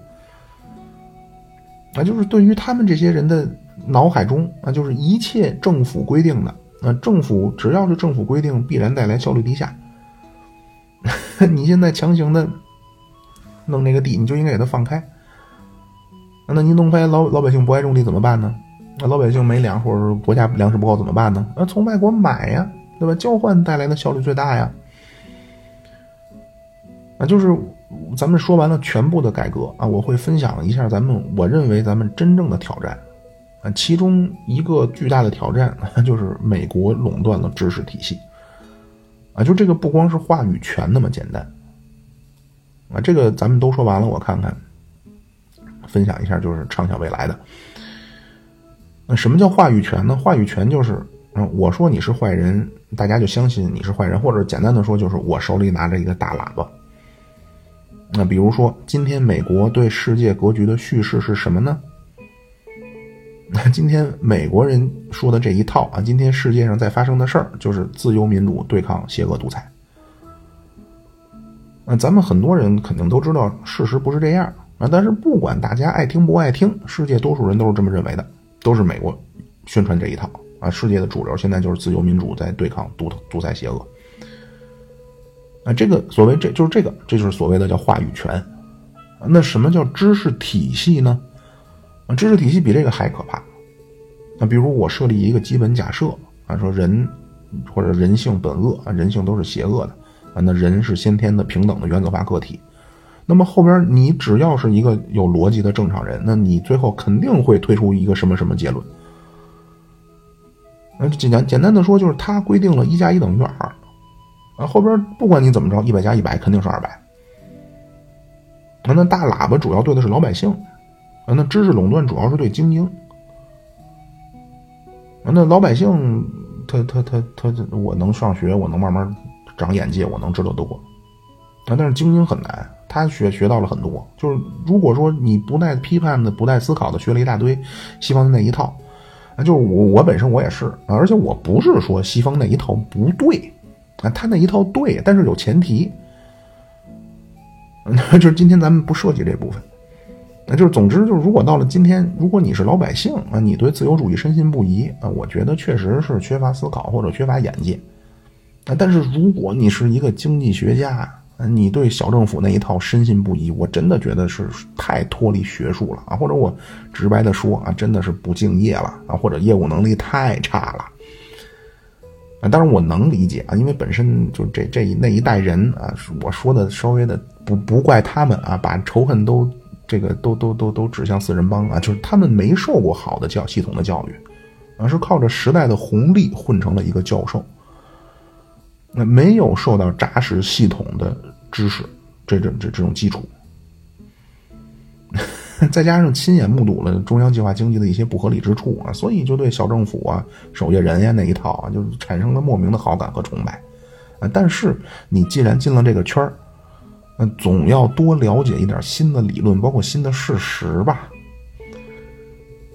啊，就是对于他们这些人的脑海中啊，就是一切政府规定的，那，政府只要是政府规定，必然带来效率低下。你现在强行的弄那个地，你就应该给他放开。那你弄开老老百姓不爱种地怎么办呢？那老百姓没粮，或者是国家粮食不够怎么办呢？那从外国买呀，对吧？交换带来的效率最大呀。啊，就是。咱们说完了全部的改革啊，我会分享一下咱们我认为咱们真正的挑战啊，其中一个巨大的挑战 就是美国垄断了知识体系啊，就这个不光是话语权那么简单啊，这个咱们都说完了，我看看，分享一下就是畅想未来的。那什么叫话语权呢？话语权就是嗯，我说你是坏人，大家就相信你是坏人，或者简单的说就是我手里拿着一个大喇叭。那比如说，今天美国对世界格局的叙事是什么呢？那今天美国人说的这一套啊，今天世界上在发生的事儿就是自由民主对抗邪恶独裁。那咱们很多人肯定都知道事实不是这样啊，但是不管大家爱听不爱听，世界多数人都是这么认为的，都是美国宣传这一套啊，世界的主流现在就是自由民主在对抗独独裁邪恶。啊，这个所谓这就是这个，这就是所谓的叫话语权。那什么叫知识体系呢？知识体系比这个还可怕。那比如我设立一个基本假设啊，说人或者人性本恶啊，人性都是邪恶的啊，那人是先天的平等的原子化个体。那么后边你只要是一个有逻辑的正常人，那你最后肯定会推出一个什么什么结论？那简单简单的说，就是它规定了一加一等于二。啊，后边不管你怎么着，一百加一百肯定是二百。那那大喇叭主要对的是老百姓，啊，那知识垄断主要是对精英。啊，那老百姓他他他他，我能上学，我能慢慢长眼界，我能知道多。啊，但是精英很难，他学学到了很多。就是如果说你不带批判的、不带思考的学了一大堆西方的那一套，啊，就是我我本身我也是啊，而且我不是说西方那一套不对。啊，他那一套对，但是有前提，就是今天咱们不涉及这部分。那就是总之就是，如果到了今天，如果你是老百姓啊，你对自由主义深信不疑啊，我觉得确实是缺乏思考或者缺乏眼界。啊，但是如果你是一个经济学家，你对小政府那一套深信不疑，我真的觉得是太脱离学术了啊，或者我直白的说啊，真的是不敬业了啊，或者业务能力太差了。啊，当然我能理解啊，因为本身就这这那一代人啊，我说的稍微的不不怪他们啊，把仇恨都这个都都都都指向四人帮啊，就是他们没受过好的教系统的教育，而是靠着时代的红利混成了一个教授，那没有受到扎实系统的知识这这这这种基础。再加上亲眼目睹了中央计划经济的一些不合理之处啊，所以就对小政府啊、守夜人呀那一套啊，就产生了莫名的好感和崇拜啊。但是你既然进了这个圈儿，总要多了解一点新的理论，包括新的事实吧。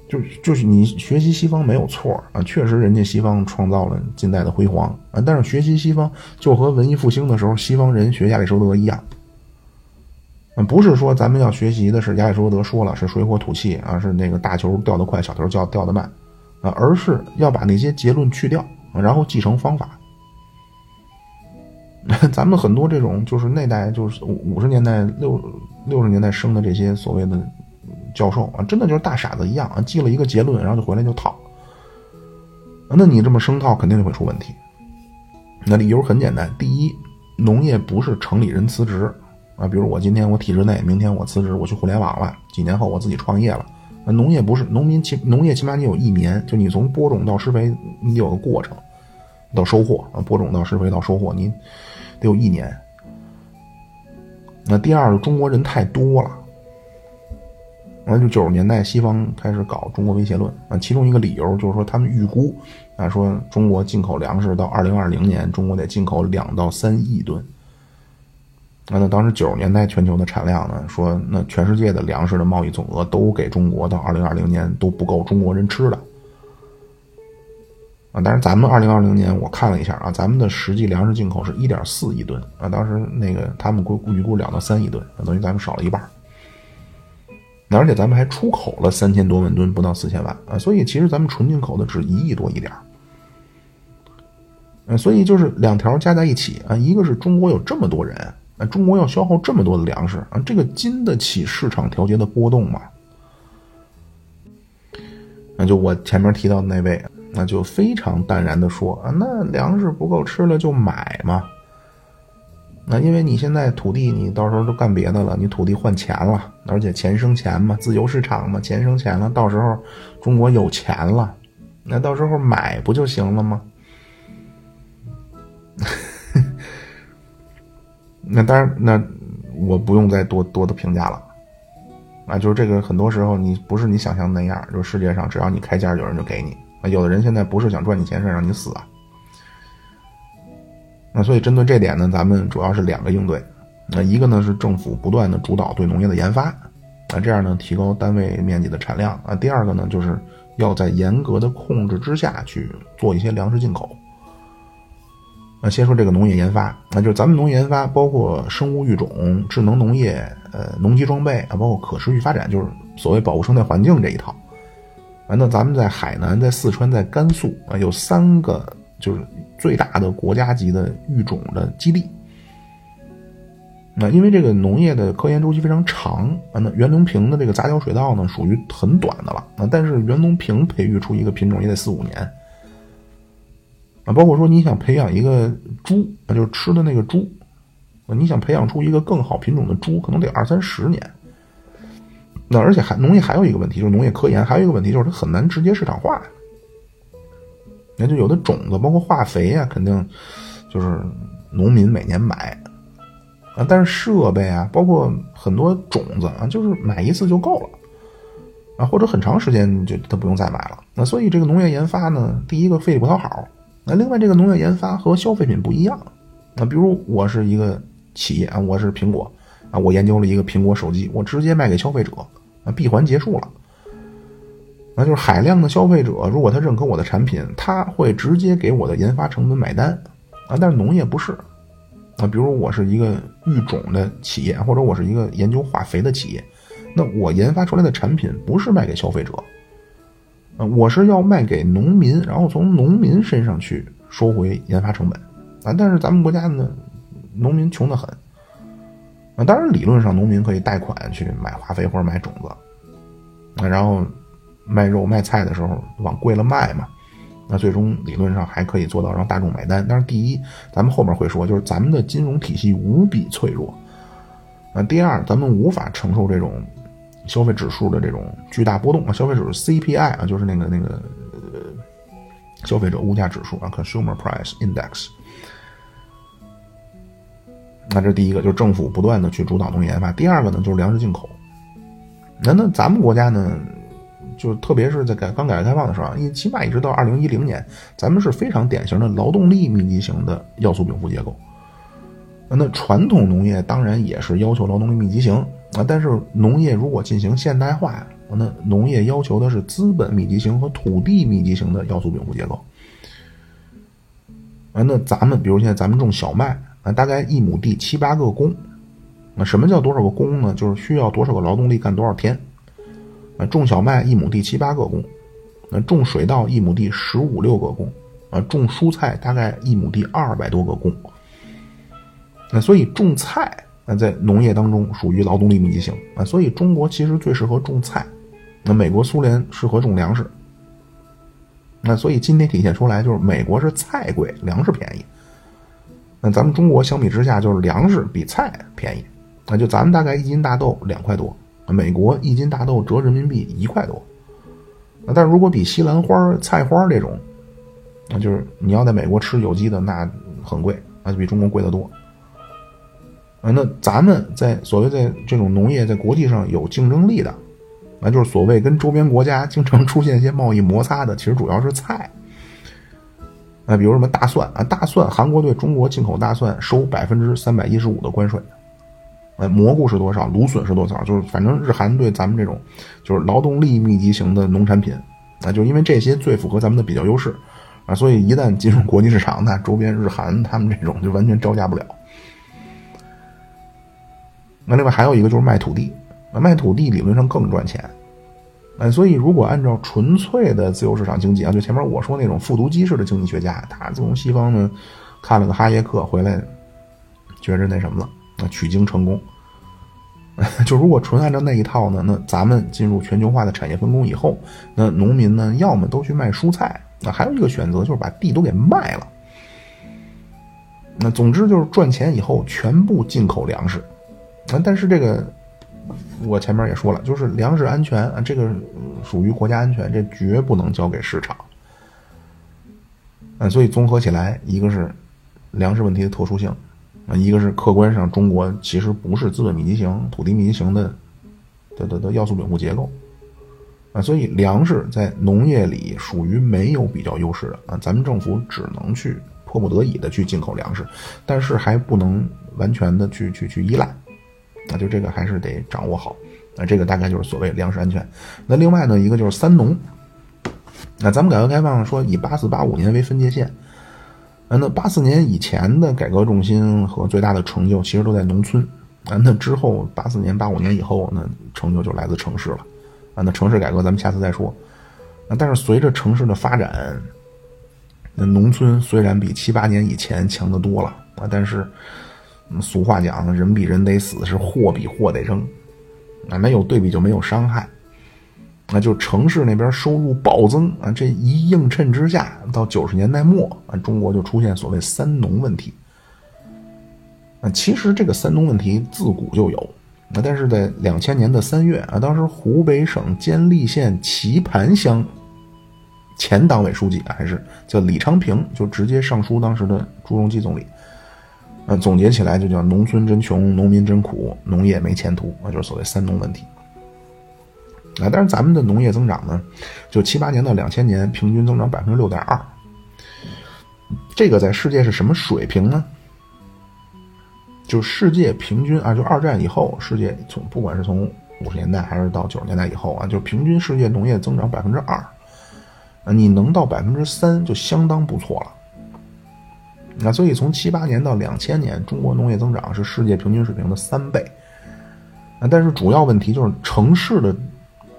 就就是你学习西方没有错啊，确实人家西方创造了近代的辉煌啊。但是学习西方就和文艺复兴的时候西方人学亚里士多德一样。不是说咱们要学习的是亚里士多德说了是水火土气啊，是那个大球掉得快，小球掉掉得慢，啊，而是要把那些结论去掉，然后继承方法。咱们很多这种就是那代就是五五十年代六六十年代生的这些所谓的教授啊，真的就是大傻子一样啊，记了一个结论，然后就回来就套。那你这么生套，肯定就会出问题。那理由很简单，第一农业不是城里人辞职啊，比如我今天我体制内，明天我辞职我去互联网了，几年后我自己创业了。农业不是农民起农业起码你有一年，就你从播种到施肥，你有个过程，到收获啊，播种到施肥到收获，你得有一年。那第二个，中国人太多了。完就九十年代，西方开始搞中国威胁论啊，其中一个理由就是说，他们预估啊，说中国进口粮食到二零二零年，中国得进口两到三亿吨。那那当时九十年代全球的产量呢，说那全世界的粮食的贸易总额都给中国到二零二零年都不够中国人吃的。啊，但是咱们二零二零年我看了一下啊，咱们的实际粮食进口是一点四亿吨啊，当时那个他们估预估两到三亿吨，等于咱们少了一半。而且咱们还出口了三千多万吨，不到四千万啊，所以其实咱们纯进口的只一亿多一点儿。所以就是两条加在一起啊，一个是中国有这么多人啊，中国要消耗这么多的粮食啊，这个经得起市场调节的波动吗？那就我前面提到的那位，那就非常淡然的说啊，那粮食不够吃了就买嘛。那因为你现在土地，你到时候都干别的了，你土地换钱了，而且钱生钱嘛，自由市场嘛，钱生钱了，到时候中国有钱了，那到时候买不就行了吗？那当然，那我不用再多多的评价了，啊，就是这个很多时候你不是你想象那样，就是世界上只要你开价，有人就给你，啊，有的人现在不是想赚你钱，是让你死啊。那所以针对这点呢，咱们主要是两个应对，那一个呢是政府不断的主导对农业的研发，啊这样呢提高单位面积的产量啊。第二个呢就是要在严格的控制之下去做一些粮食进口。那先说这个农业研发，那就是咱们农业研发包括生物育种、智能农业、呃农机装备啊，包括可持续发展，就是所谓保护生态环境这一套。啊，那咱们在海南、在四川、在甘肃啊有三个。就是最大的国家级的育种的基地。那因为这个农业的科研周期非常长啊，那袁隆平的这个杂交水稻呢，属于很短的了啊。但是袁隆平培育出一个品种也得四五年啊。包括说你想培养一个猪，啊就是吃的那个猪，你想培养出一个更好品种的猪，可能得二三十年。那而且还农业还有一个问题，就是农业科研还有一个问题，就是它很难直接市场化。那就有的种子，包括化肥啊，肯定就是农民每年买啊。但是设备啊，包括很多种子啊，就是买一次就够了啊，或者很长时间就他不用再买了。那所以这个农业研发呢，第一个费力不讨好。那另外这个农业研发和消费品不一样那。比如我是一个企业啊，我是苹果啊，我研究了一个苹果手机，我直接卖给消费者闭环结束了。那就是海量的消费者，如果他认可我的产品，他会直接给我的研发成本买单，啊，但是农业不是，啊，比如我是一个育种的企业，或者我是一个研究化肥的企业，那我研发出来的产品不是卖给消费者，啊，我是要卖给农民，然后从农民身上去收回研发成本，啊，但是咱们国家呢，农民穷得很，啊，当然理论上农民可以贷款去买化肥或者买种子，啊，然后。卖肉卖菜的时候往贵了卖嘛，那最终理论上还可以做到让大众买单。但是第一，咱们后面会说，就是咱们的金融体系无比脆弱。那第二，咱们无法承受这种消费指数的这种巨大波动啊。消费指数 CPI 啊，就是那个那个消费者物价指数啊，Consumer Price Index。那这第一个就是政府不断的去主导农业研发。第二个呢，就是粮食进口。那那咱们国家呢？就特别是在改刚改革开放的时候啊，一起码一直到二零一零年，咱们是非常典型的劳动力密集型的要素禀赋结构。那传统农业当然也是要求劳动力密集型啊，但是农业如果进行现代化，那农业要求的是资本密集型和土地密集型的要素禀赋结构。啊，那咱们比如现在咱们种小麦啊，大概一亩地七八个工，那什么叫多少个工呢？就是需要多少个劳动力干多少天。啊，种小麦一亩地七八个工，那种水稻一亩地十五六个工，啊，种蔬菜大概一亩地二百多个工。那所以种菜，那在农业当中属于劳动力密集型啊，所以中国其实最适合种菜，那美国、苏联适合种粮食。那所以今天体现出来就是美国是菜贵，粮食便宜。咱们中国相比之下，就是粮食比菜便宜，那就咱们大概一斤大豆两块多，美国一斤大豆折人民币一块多。那但如果比西兰花、菜花这种，那就是你要在美国吃有机的，那很贵，那就比中国贵得多。啊，那咱们在所谓在这种农业在国际上有竞争力的，那就是所谓跟周边国家经常出现一些贸易摩擦的，其实主要是菜。啊，比如什么大蒜啊，大蒜，韩国对中国进口大蒜收百分之三百一十五的关税。呃，蘑菇是多少？芦笋是多少？就是反正日韩对咱们这种就是劳动力密集型的农产品，啊，就因为这些最符合咱们的比较优势，啊，所以一旦进入国际市场，那周边日韩他们这种就完全招架不了。那另外还有一个就是卖土地，卖土地理论上更赚钱，哎，所以如果按照纯粹的自由市场经济啊，就前面我说那种复读机式的经济学家，他从西方呢看了个哈耶克回来，觉着那什么了。那取经成功，就如果纯按照那一套呢，那咱们进入全球化的产业分工以后，那农民呢，要么都去卖蔬菜，那还有一个选择就是把地都给卖了。那总之就是赚钱以后全部进口粮食，啊，但是这个我前面也说了，就是粮食安全啊，这个属于国家安全，这绝不能交给市场。嗯，所以综合起来，一个是粮食问题的特殊性。啊，一个是客观上中国其实不是资本密集型、土地密集型的的的的要素禀赋结构啊，所以粮食在农业里属于没有比较优势的啊，咱们政府只能去迫不得已的去进口粮食，但是还不能完全的去去去依赖，那就这个还是得掌握好，那这个大概就是所谓粮食安全。那另外呢，一个就是三农，那咱们改革开放说以八四八五年为分界线。啊，那八四年以前的改革重心和最大的成就其实都在农村，啊，那之后八四年、八五年以后，那成就就来自城市了，啊，那城市改革咱们下次再说，啊，但是随着城市的发展，那农村虽然比七八年以前强得多了，啊，但是俗话讲，人比人得死，是货比货得扔，啊，没有对比就没有伤害。那就城市那边收入暴增啊，这一映衬之下，到九十年代末啊，中国就出现所谓“三农”问题。啊，其实这个“三农”问题自古就有，啊，但是在两千年的三月啊，当时湖北省监利县棋盘乡前党委书记还是叫李昌平，就直接上书当时的朱镕基总理，啊，总结起来就叫“农村真穷，农民真苦，农业没前途”，啊，就是所谓“三农”问题。啊，但是咱们的农业增长呢，就七八年到两千年平均增长百分之六点二，这个在世界是什么水平呢？就世界平均啊，就二战以后，世界从不管是从五十年代还是到九十年代以后啊，就平均世界农业增长百分之二，啊，你能到百分之三就相当不错了。那所以从七八年到两千年，中国农业增长是世界平均水平的三倍。啊，但是主要问题就是城市的。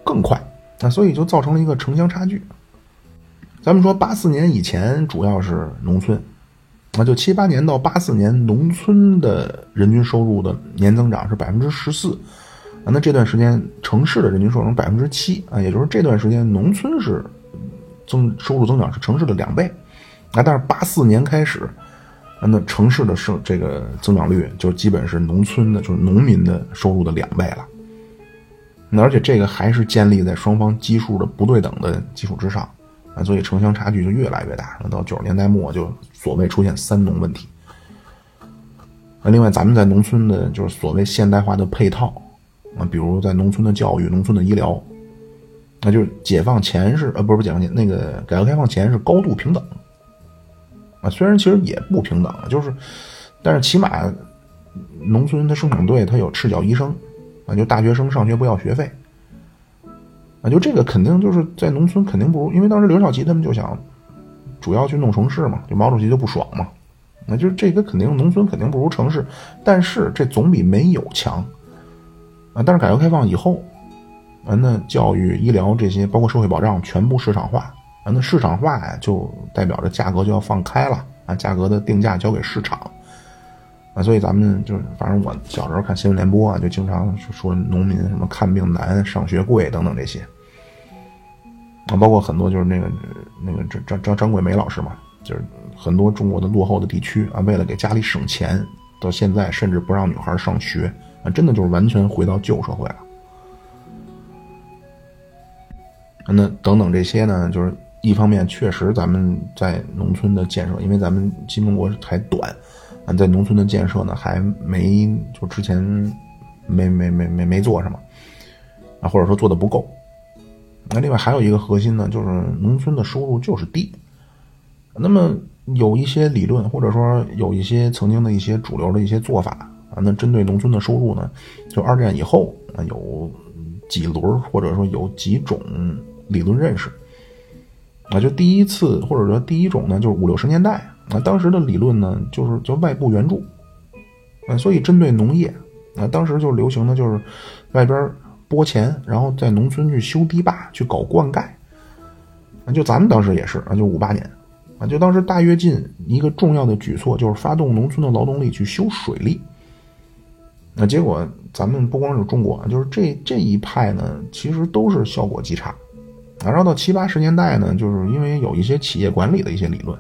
更快，那所以就造成了一个城乡差距。咱们说八四年以前主要是农村，那就七八年到八四年，农村的人均收入的年增长是百分之十四，啊，那这段时间城市的人均收入百分之七啊，也就是这段时间农村是增收入增长是城市的两倍，啊，但是八四年开始，那城市的生这个增长率就基本是农村的，就是农民的收入的两倍了。那而且这个还是建立在双方基数的不对等的基础之上，啊，所以城乡差距就越来越大。那到九十年代末就所谓出现三农问题。那另外咱们在农村的就是所谓现代化的配套，啊，比如在农村的教育、农村的医疗，那就是解放前是呃不是不解放前那个改革开放前是高度平等，啊，虽然其实也不平等，就是，但是起码农村的生产队他有赤脚医生。啊，就大学生上学不要学费，啊，就这个肯定就是在农村肯定不如，因为当时刘少奇他们就想主要去弄城市嘛，就毛主席就不爽嘛，那就这个肯定农村肯定不如城市，但是这总比没有强，啊，但是改革开放以后，啊，那教育、医疗这些包括社会保障全部市场化，那市场化呀就代表着价格就要放开了，啊，价格的定价交给市场。啊，所以咱们就是，反正我小时候看新闻联播啊，就经常说农民什么看病难、上学贵等等这些。啊，包括很多就是那个那个张张张桂梅老师嘛，就是很多中国的落后的地区啊，为了给家里省钱，到现在甚至不让女孩上学啊，真的就是完全回到旧社会了。那等等这些呢，就是一方面确实咱们在农村的建设，因为咱们新中国还短啊，在农村的建设呢还没就之前没没没没没做什么啊，或者说做的不够。那另外还有一个核心呢，就是农村的收入就是低。那么有一些理论，或者说有一些曾经的一些主流的一些做法啊，那针对农村的收入呢，就二战以后啊有几轮或者说有几种理论认识啊，就第一次或者说第一种呢，就是五六十年代啊，当时的理论呢就是叫外部援助啊，所以针对农业啊，当时就流行的就是外边拨钱，然后在农村去修堤坝、去搞灌溉啊，就咱们当时也是啊，就五八年。啊，就当时大跃进一个重要的举措就是发动农村的劳动力去修水利。那结果咱们不光是中国，就是这这一派呢，其实都是效果极差。然后到七八十年代呢，就是因为有一些企业管理的一些理论，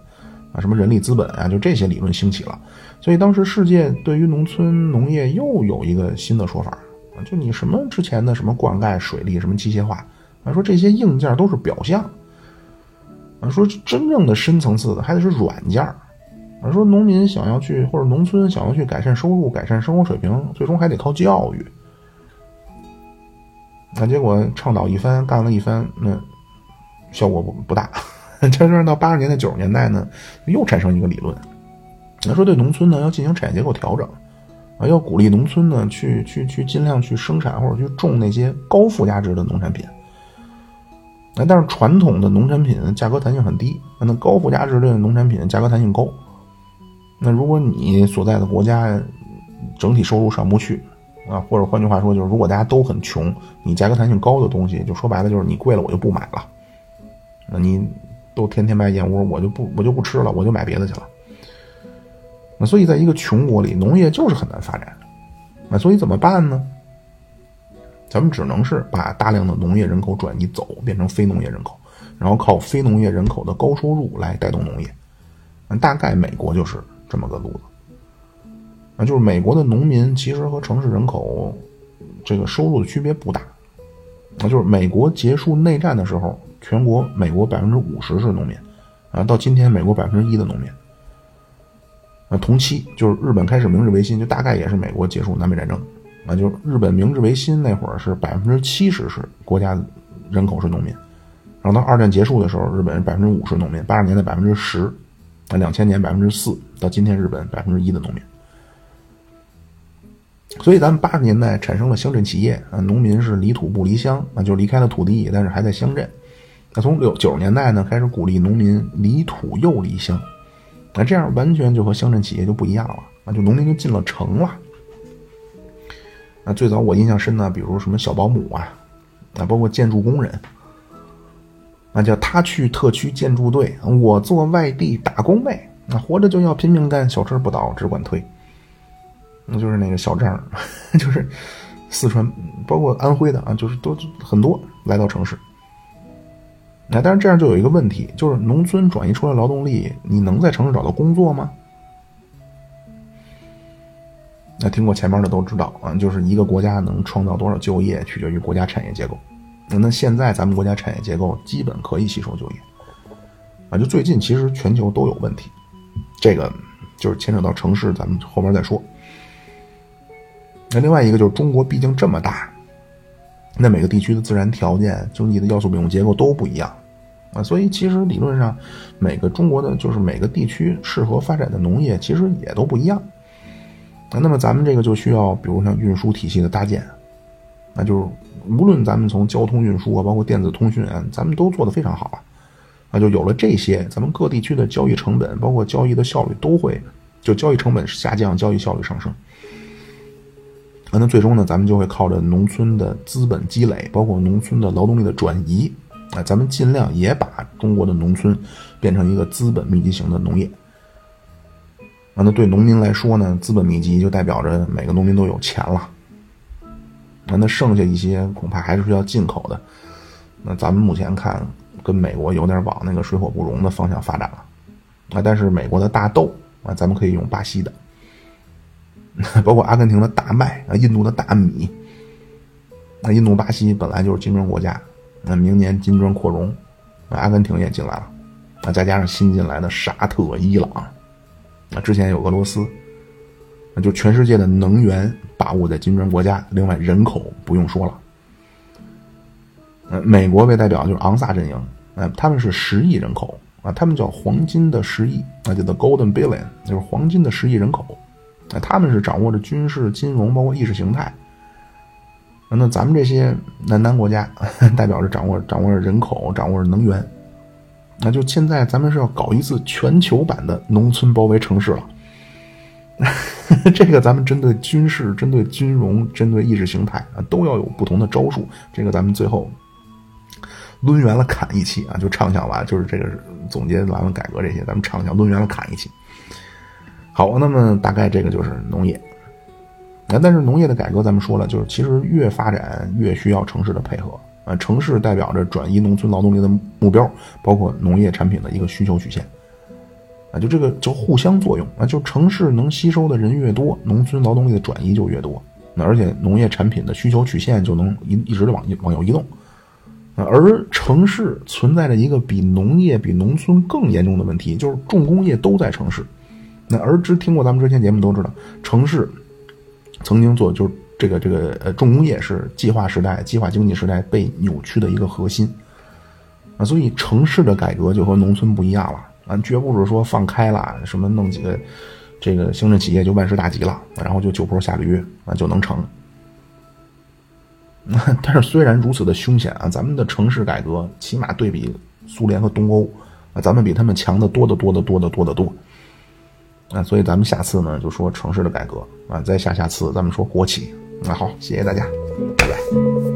啊，什么人力资本啊，就这些理论兴起了，所以当时世界对于农村农业又有一个新的说法啊，就你什么之前的什么灌溉、水利、什么机械化，啊，说这些硬件都是表象。啊，说真正的深层次的还得是软件。啊，说农民想要去或者农村想要去改善收入、改善生活水平，最终还得靠教育。那结果倡导一番，干了一番，那效果不不大。这是到八十年代、九十年代呢，又产生一个理论，那说对农村呢要进行产业结构调整，啊，要鼓励农村呢去去去尽量去生产或者去种那些高附加值的农产品。那但是传统的农产品价格弹性很低，那高附加值的农产品价格弹性高。那如果你所在的国家整体收入上不去啊，或者换句话说就是，如果大家都很穷，你价格弹性高的东西，就说白了就是你贵了我就不买了。那你都天天卖燕窝，我就不我就不吃了，我就买别的去了。那所以在一个穷国里，农业就是很难发展。那所以怎么办呢？咱们只能是把大量的农业人口转移走，变成非农业人口，然后靠非农业人口的高收入来带动农业。大概美国就是这么个路子。啊，就是美国的农民其实和城市人口这个收入的区别不大。啊，就是美国结束内战的时候，全国美国百分之五十是农民，啊，到今天美国百分之一的农民。啊，同期就是日本开始明治维新，就大概也是美国结束南北战争。啊，就是日本明治维新那会儿是百分之七十是国家人口是农民，然后到二战结束的时候，日本百分之五十农民，八十年代百分之十，啊，两千年百分之四，到今天日本百分之一的农民。所以咱们八十年代产生了乡镇企业啊，农民是离土不离乡啊，就离开了土地，但是还在乡镇。那从六九十年代呢开始鼓励农民离土又离乡，那这样完全就和乡镇企业就不一样了啊，就农民就进了城了。那最早我印象深的，比如什么小保姆啊，啊，包括建筑工人，那叫他去特区建筑队，我做外地打工妹。那活着就要拼命干，小车不倒只管推。那就是那个小张，就是四川，包括安徽的啊，就是都很多来到城市。那但是这样就有一个问题，就是农村转移出来劳动力，你能在城市找到工作吗？那听过前面的都知道啊，就是一个国家能创造多少就业，取决于国家产业结构。那现在咱们国家产业结构基本可以吸收就业，啊，就最近其实全球都有问题，这个就是牵扯到城市，咱们后面再说。那另外一个就是中国毕竟这么大，那每个地区的自然条件、经济的要素比重结构都不一样，啊，所以其实理论上每个中国的就是每个地区适合发展的农业其实也都不一样。那那么咱们这个就需要，比如像运输体系的搭建，那就是无论咱们从交通运输啊，包括电子通讯啊，咱们都做得非常好啊，那就有了这些，咱们各地区的交易成本，包括交易的效率都会，就交易成本下降，交易效率上升。那最终呢，咱们就会靠着农村的资本积累，包括农村的劳动力的转移，啊，咱们尽量也把中国的农村变成一个资本密集型的农业。那对农民来说呢，资本密集就代表着每个农民都有钱了。那那剩下一些恐怕还是需要进口的。那咱们目前看，跟美国有点往那个水火不容的方向发展了。啊，但是美国的大豆啊，咱们可以用巴西的，包括阿根廷的大麦啊，印度的大米。那印度、巴西本来就是金砖国家，那明年金砖扩容，阿根廷也进来了，啊，再加上新进来的沙特、伊朗，啊，之前有俄罗斯，那就全世界的能源把握在金砖国家，另外人口不用说了，呃，美国为代表就是昂萨阵营，啊，他们是十亿人口，啊，他们叫黄金的十亿，那叫 The Golden Billion，就是黄金的十亿人口，啊，他们是掌握着军事、金融，包括意识形态。那咱们这些南南国家，代表着掌握掌握着人口，掌握着能源，那就现在咱们是要搞一次全球版的农村包围城市了。这个咱们针对军事、针对金融、针对意识形态啊，都要有不同的招数。这个咱们最后抡圆了砍一期啊，就畅想完，就是这个总结完了改革这些，咱们畅想抡圆了砍一期。好，那么大概这个就是农业。那但是农业的改革，咱们说了，就是其实越发展越需要城市的配合啊。城市代表着转移农村劳动力的目标，包括农业产品的一个需求曲线啊。就这个就互相作用啊。就城市能吸收的人越多，农村劳动力的转移就越多。那而且农业产品的需求曲线就能一一直的往往右移动。而城市存在着一个比农业比农村更严重的问题，就是重工业都在城市。那而知听过咱们之前节目都知道，城市。曾经做就是这个这个呃重工业是计划时代、计划经济时代被扭曲的一个核心啊，所以城市的改革就和农村不一样了啊，绝不是说放开了什么弄几个这个乡镇企业就万事大吉了，然后就九坡下驴啊就能成。但是虽然如此的凶险啊，咱们的城市改革起码对比苏联和东欧啊，咱们比他们强的多得多得多得多得多。那所以咱们下次呢就说城市的改革啊再下下次咱们说国企。那好谢谢大家拜拜。